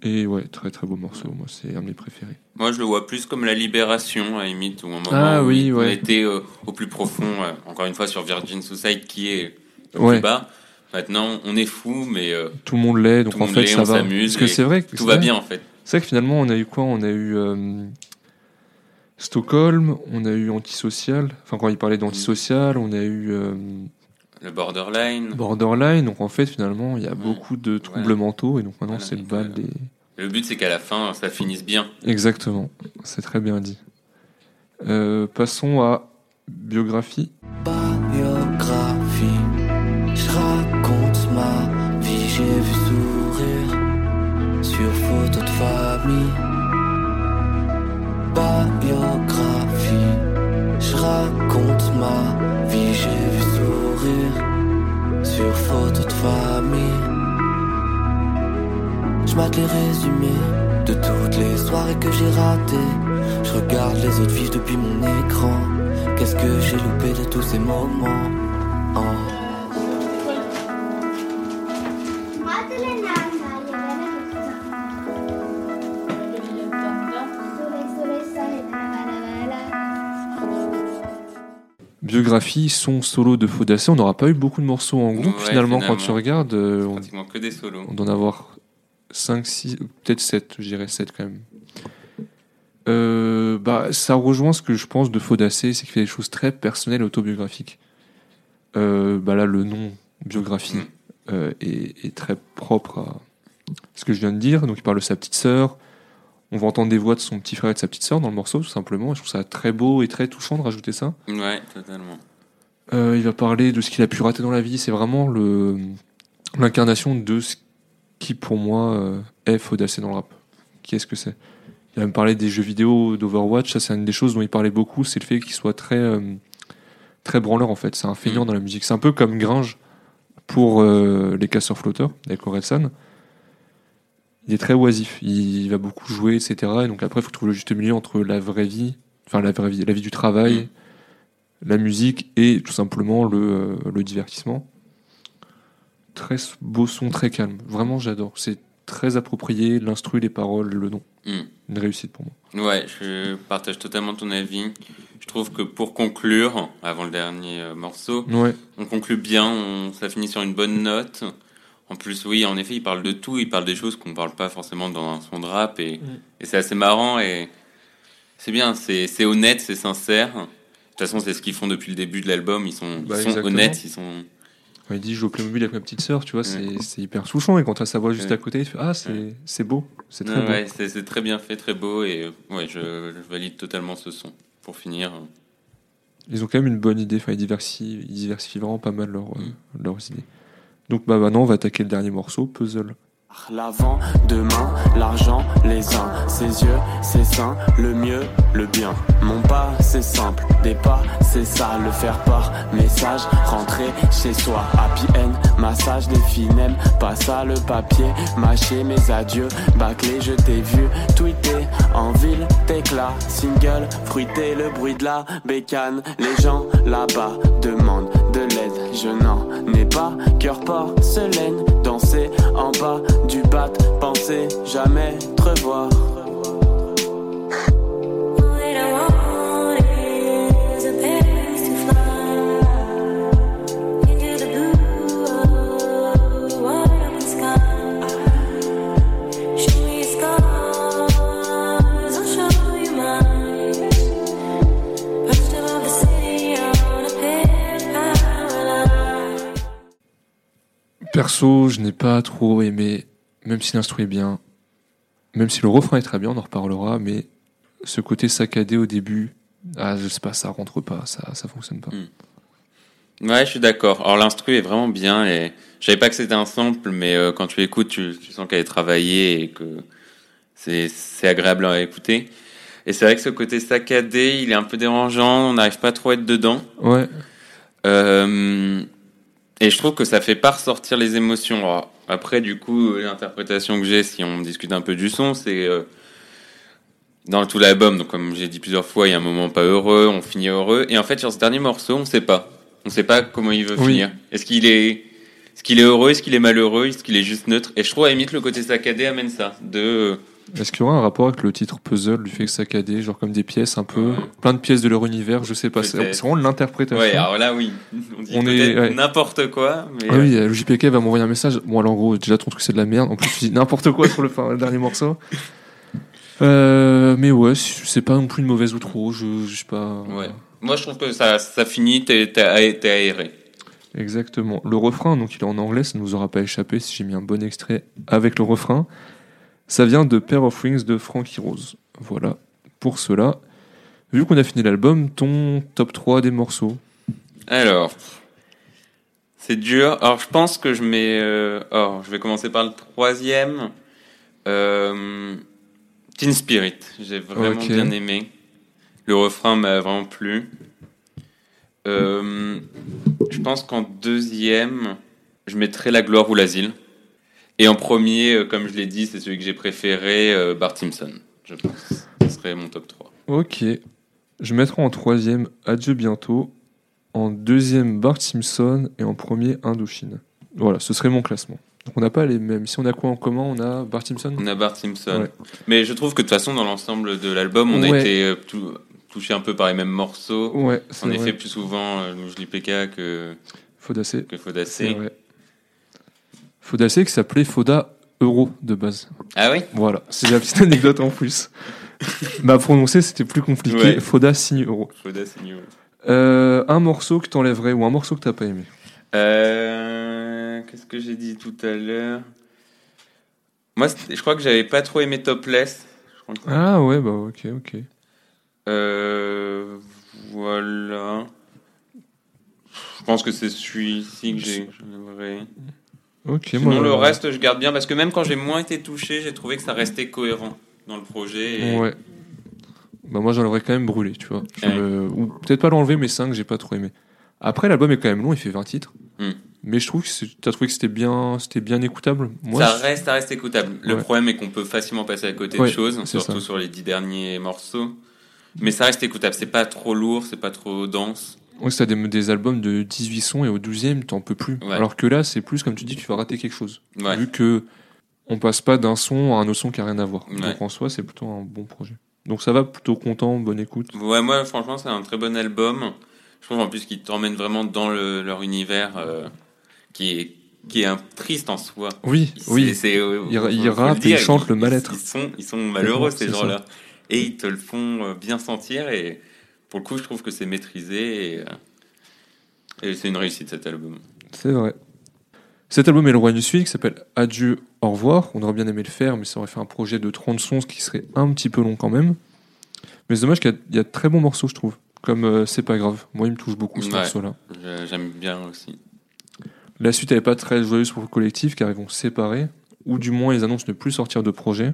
Et ouais, très très beau morceau, moi c'est un de mes préférés. Moi, je le vois plus comme la libération, à limite, ou un moment Ah où oui, on ouais. était euh, au plus profond, euh, encore une fois, sur Virgin Suicide, qui est au Ouais. plus bas. Maintenant, on est fou, mais euh, Tout le monde l'est, donc Tout en fait ça on va. Parce que c'est vrai que tout va bien en fait. C'est vrai que finalement on a eu quoi? On a eu Stockholm, on a eu Antisocial, enfin quand il parlait d'Antisocial, on a eu Le borderline. Borderline, donc en fait finalement il y a beaucoup de troubles Voilà. mentaux et donc maintenant Voilà, c'est le bal des... Le but, c'est qu'à la fin, ça finisse bien. Exactement, c'est très bien dit. Euh, passons à biographie. biographie. Je raconte ma vie, j'ai vu sourire sur photo de famille. Biographie. Je raconte ma vie, sur photo de famille. Je mate les résumés de toutes les soirées que j'ai ratées. Je regarde les autres vivre depuis mon écran. Qu'est-ce que j'ai loupé de tous ces moments? Oh. Biographie, son solo de Faudacé, on n'aura pas eu beaucoup de morceaux en groupe Ouais, finalement, quand tu regardes, euh, on, Pratiquement que des solos. on doit en avoir 5, 6, peut-être 7, je dirais 7 quand même. Euh, bah, ça rejoint ce que je pense de Faudacé, c'est qu'il fait des choses très personnelles et autobiographiques. Euh, bah là, le nom biographie Mm. euh, est, est très propre à ce que je viens de dire. Donc, il parle de sa petite sœur. On va entendre des voix de son petit frère et de sa petite sœur dans le morceau, tout simplement. Je trouve ça très beau et très touchant de rajouter ça. Ouais, totalement. Euh, il va parler de ce qu'il a pu rater dans la vie. C'est vraiment le l'incarnation de ce qui, pour moi, euh, est Faudacé dans le rap. Qu'est-ce que c'est? Il va me parler des jeux vidéo, d'Overwatch. Ça, c'est une des choses dont il parlait beaucoup. C'est le fait qu'il soit très, euh, très branleur, en fait. C'est un feignant dans la musique. C'est un peu comme Gringe pour euh, les casseurs flotteurs, avec Orelsan. Il est très oisif. Il va beaucoup jouer, etc. Et donc après, il faut trouver le juste milieu entre la vraie vie, enfin la vraie vie, la vie du travail, la musique et tout simplement le, euh, le divertissement. Très beau son, très calme. Vraiment, j'adore. C'est très approprié, l'instru, les paroles, le nom. Mm. Une réussite pour moi. Ouais, je partage totalement ton avis. Je trouve que pour conclure, avant le dernier euh, morceau, Ouais. on conclut bien, on- ça finit sur une bonne note. En plus, oui, en effet, il parle de tout, il parle des choses qu'on parle pas forcément dans un son de rap, et, et c'est assez marrant, et c'est bien, c'est honnête, c'est sincère. De toute façon, c'est ce qu'ils font depuis le début de l'album, ils sont, Bah, ils sont honnêtes, ils sont... Quand il dit je joue au Playmobil avec ma petite sœur, tu vois, c'est c'est hyper touchant. Et quand tu as sa voix juste Ouais. à côté, il fait Ah, c'est beau. C'est très beau. ouais, c'est très bien fait, très beau, et ouais, je, je valide totalement ce son. Pour finir, euh, Ils ont quand même une bonne idée. Enfin, ils diversifient, ils diversifient vraiment pas mal leur, euh, Mm. leurs idées. Donc bah maintenant, on va attaquer le dernier morceau, Puzzle. L'avant, demain, l'argent, les uns, ses yeux, ses seins, le mieux, le bien. Mon pas, c'est simple, des pas, c'est ça, le faire part, message, rentrer chez soi. Happy end, massage des filles pas ça le papier, mâcher mes adieux, bâclé, je t'ai vu, tweeter, en ville, t'éclat, single, fruité, le bruit de la bécane. Les gens là-bas demandent je n'en ai pas, cœur porcelaine, danser en bas du bat, penser jamais te revoir. Perso, je n'ai pas trop aimé, même si l'instru est bien, même si le refrain est très bien, on en reparlera, mais ce côté saccadé au début, ah, je sais pas, ça rentre pas, ça, ça fonctionne pas. Ouais, je suis d'accord. Alors l'instru est vraiment bien et je savais pas que c'était un sample, mais euh, quand tu écoutes, tu, tu sens qu'elle est travaillée et que c'est c'est agréable à écouter. Et c'est vrai que ce côté saccadé, il est un peu dérangeant. On n'arrive pas trop à être dedans. Ouais. Euh, et je trouve que ça fait pas ressortir les émotions. Alors, après, du coup, l'interprétation que j'ai, si on discute un peu du son, c'est euh, dans tout l'album. Donc, comme j'ai dit plusieurs fois, il y a un moment pas heureux, on finit heureux. Et en fait, sur ce dernier morceau, on sait pas. On sait pas comment il veut Oui. finir. Est-ce qu'il est, est-ce qu'il est heureux, est-ce qu'il est malheureux, est-ce qu'il est juste neutre? Et je trouve à la limite le côté saccadé amène ça. De, Est-ce qu'il y aura un rapport avec le titre puzzle, du fait que saccadé, genre comme des pièces un peu, plein de pièces de leur univers, je sais pas, c'est vraiment l'interprétation. Ouais, alors là, oui. On dit On est- ouais. n'importe quoi, mais. Ah oui, euh, le JPK va m'envoyer un message. Bon, alors en gros, déjà ton truc c'est de la merde. En plus, tu dis n'importe quoi sur le, fin- le dernier morceau. Euh, mais ouais, c'est pas non plus une mauvaise outro. Je, je sais pas. Ouais. Moi, je trouve que ça, ça finit, t'es aéré. Exactement. Le refrain, donc il est en anglais, ça ne nous aura pas échappé si j'ai mis un bon extrait avec le refrain. Ça vient de Pair of Wings de Frankie Rose. Voilà. Pour cela, vu qu'on a fini l'album, ton top 3 des morceaux. Alors, c'est dur. Alors, je pense que je mets. Euh... Je vais commencer par le troisième. Euh... Teen Spirit. J'ai vraiment bien aimé. Le refrain m'a vraiment plu. Euh... Je pense qu'en deuxième, je mettrais La gloire ou l'asile. Et en premier, euh, comme je l'ai dit, c'est celui que j'ai préféré, euh, Bart Simpson. Je pense. Ce serait mon top 3. Ok. Je mettrai en troisième Adieu bientôt, en deuxième Bart Simpson et en premier Indochine. Voilà, ce serait mon classement. Donc on n'a pas les mêmes. Si on a quoi en commun On a Bart Simpson? On a Bart Simpson. Ouais. Mais je trouve que de toute façon, dans l'ensemble de l'album, on a été euh, tou- touché un peu par les mêmes morceaux. Ouais, c'est En vrai. effet, plus souvent euh, Louis PK que, Fodacé. que C'est Fodacé qui s'appelait Foda Euro de base. Ah oui? Voilà, c'est la petite anecdote en plus. *laughs* Mais à prononcer, c'était plus compliqué. Ouais. Foda signe Euro. Fodacé New. Euh, un morceau que t'enlèverais ou un morceau que t'as pas aimé Euh, Qu'est-ce que j'ai dit tout à l'heure? Moi, je crois que j'avais pas trop aimé Topless. Je crois que- Ah ouais, bah ok, ok. Euh, voilà. Je pense que c'est celui-ci que j'ai. j'aimerais. Ok, Sinon, moi, le euh, reste, je garde bien parce que même quand j'ai moins été touché, j'ai trouvé que ça restait cohérent dans le projet. et- Ouais. Bah moi j'enlèverais quand même brûlé, tu vois. Ouais. Ou peut-être pas l'enlever, mais 5, j'ai pas trop aimé. Après, l'album est quand même long, il fait 20 titres. Hmm. Mais je trouve que t'as trouvé que c'était bien, c'était bien écoutable. Moi, ça je- reste, ça reste écoutable. Le Ouais. problème est qu'on peut facilement passer à côté Ouais, de choses, surtout ça. sur les dix derniers morceaux. Mais ça reste écoutable. C'est pas trop lourd, c'est pas trop dense. Ouais, t'as des, des albums de 18 sons et au 12e, t'en peux plus. Ouais. Alors que là, c'est plus, comme tu dis, tu vas rater quelque chose. Ouais. Vu que on passe pas d'un son à un autre son qui a rien à voir. Donc en soi, c'est plutôt un bon projet. Donc ça va, plutôt content, bonne écoute. Ouais, moi, franchement, c'est un très bon album. Je trouve en plus qu'ils t'emmènent vraiment dans le- leur univers euh, qui est qui est un triste en soi. Oui, C'est- oui. c'est, euh, Il- faut- il faut rappe le et il dire, chante ils- le mal-être. Ils sont, ils sont malheureux, C'est ces gens-là. Et ils te le font euh, bien sentir. Et pour le coup, je trouve que c'est maîtrisé. Et, euh, et c'est une réussite, cet album. C'est vrai. Cet album est le roi du suite qui s'appelle Adieu, au revoir. On aurait bien aimé le faire, mais ça aurait fait un projet de 30 sons, ce qui serait un petit peu long quand même. Mais c'est dommage qu'il y a- il y, a de très bons morceaux, je trouve. Comme euh, C'est pas grave. Moi, il me touche beaucoup ce Ouais. morceau-là. J'aime bien aussi. La suite, elle n'est pas très joyeuse pour le collectif car ils vont se séparer, ou du moins ils annoncent ne plus sortir de projet.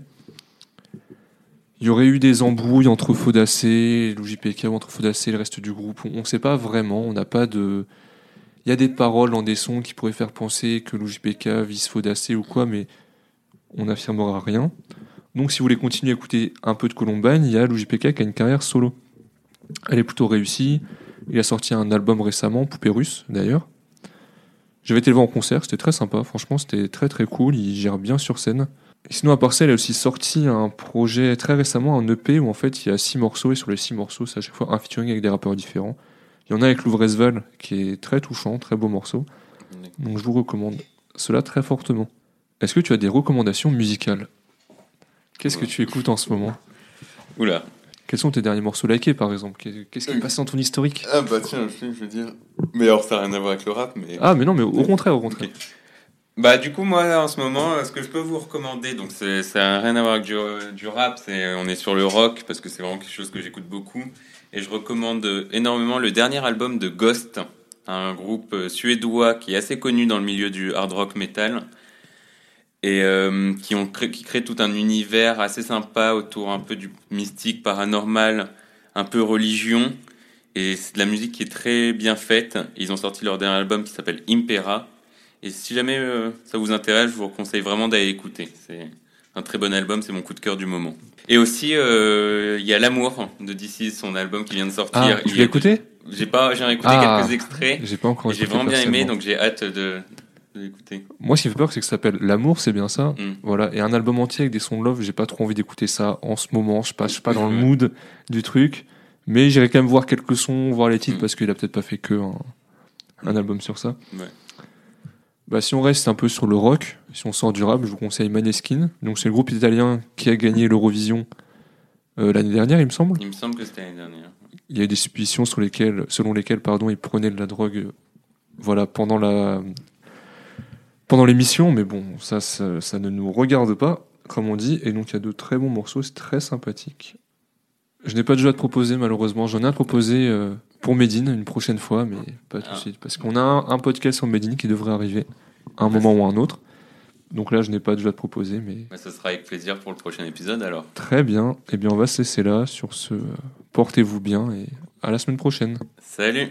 Il y aurait eu des embrouilles entre Faudacé, l'UJPK ou entre Faudacé et le reste du groupe. On ne sait pas vraiment, on n'a pas de. Il y a des paroles dans des sons qui pourraient faire penser que l'UJPK vise Faudacé ou quoi, mais on n'affirmera rien. Donc si vous voulez continuer à écouter un peu de Columbine, il y a l'UJPK qui a une carrière solo. Elle est plutôt réussie. Il a sorti un album récemment, Poupée Russe d'ailleurs. J'avais été le voir en concert, c'était très sympa, franchement c'était très très cool, il gère bien sur scène. Sinon à part ça, il a aussi sorti un projet très récemment, un EP où en fait il y a six morceaux et sur les six morceaux c'est à chaque fois un featuring avec des rappeurs différents. Il y en a avec Louvresval qui est très touchant, très beau morceau. Donc je vous recommande cela très fortement. Est-ce que tu as des recommandations musicales? Qu'est-ce que tu écoutes en ce moment? Oula. Quels sont tes derniers morceaux likés par exemple? Qu'est-ce qui est passé dans ton historique? Ah bah tiens, je veux dire. Mais alors, ça n'a rien à voir avec le rap, mais. Ah mais non mais au contraire, au contraire. Bah du coup moi en ce moment euh, ce que je peux vous recommander donc c'est ça n'a rien à voir avec du, du rap c'est on est sur le rock parce que c'est vraiment quelque chose que j'écoute beaucoup. Et je recommande euh, énormément le dernier album de Ghost un groupe euh, suédois qui est assez connu dans le milieu du hard rock metal. Et euh, qui ont qui crée tout un univers assez sympa autour un peu du mystique paranormal un peu religion. Et c'est de la musique qui est très bien faite. Ils ont sorti leur dernier album qui s'appelle Impera et si jamais euh, ça vous intéresse, je vous conseille vraiment d'aller écouter. C'est un très bon album, c'est mon coup de cœur du moment. Et aussi, euh, il y a L'amour de DC, son album qui vient de sortir. Ah, tu l'as écouté? J'ai pas, j'ai écouté Ah, quelques extraits. J'ai pas encore J'ai vraiment bien aimé, donc j'ai hâte de l'écouter. Moi, ce qui me fait peur, c'est que ça s'appelle L'amour, c'est bien ça. Mm. Voilà. Et un album entier avec des sons de love, j'ai pas trop envie d'écouter ça en ce moment. Je suis pas, pas dans le mood du truc. Mais j'irai quand même voir quelques sons, voir les titres, Mm. parce qu'il a peut-être pas fait que un, un album sur ça. Ouais. Bah, si on reste un peu sur le rock, si on sort du rap, je vous conseille Maneskin. Donc, c'est le groupe italien qui a gagné l'Eurovision euh, l'année dernière, il me semble. Il me semble que c'était l'année dernière. Il y a eu des suppositions sur lesquelles, selon lesquelles pardon, ils prenaient de la drogue voilà, pendant la pendant l'émission, mais bon, ça, ça, ça ne nous regarde pas, comme on dit, et donc il y a de très bons morceaux, c'est très sympathique. Je n'ai pas de jeu à te proposer, malheureusement. J'en ai à te proposer euh, pour Medine une prochaine fois, mais pas tout de Ah. suite, parce qu'on a un, un podcast sur Medine qui devrait arriver à un moment ou à un autre. Donc là, je n'ai pas de jeu à te proposer, mais Bah, ce sera avec plaisir pour le prochain épisode alors. très bien. Eh bien, on va se laisser là sur ce. euh, Portez-vous bien et à la semaine prochaine. Salut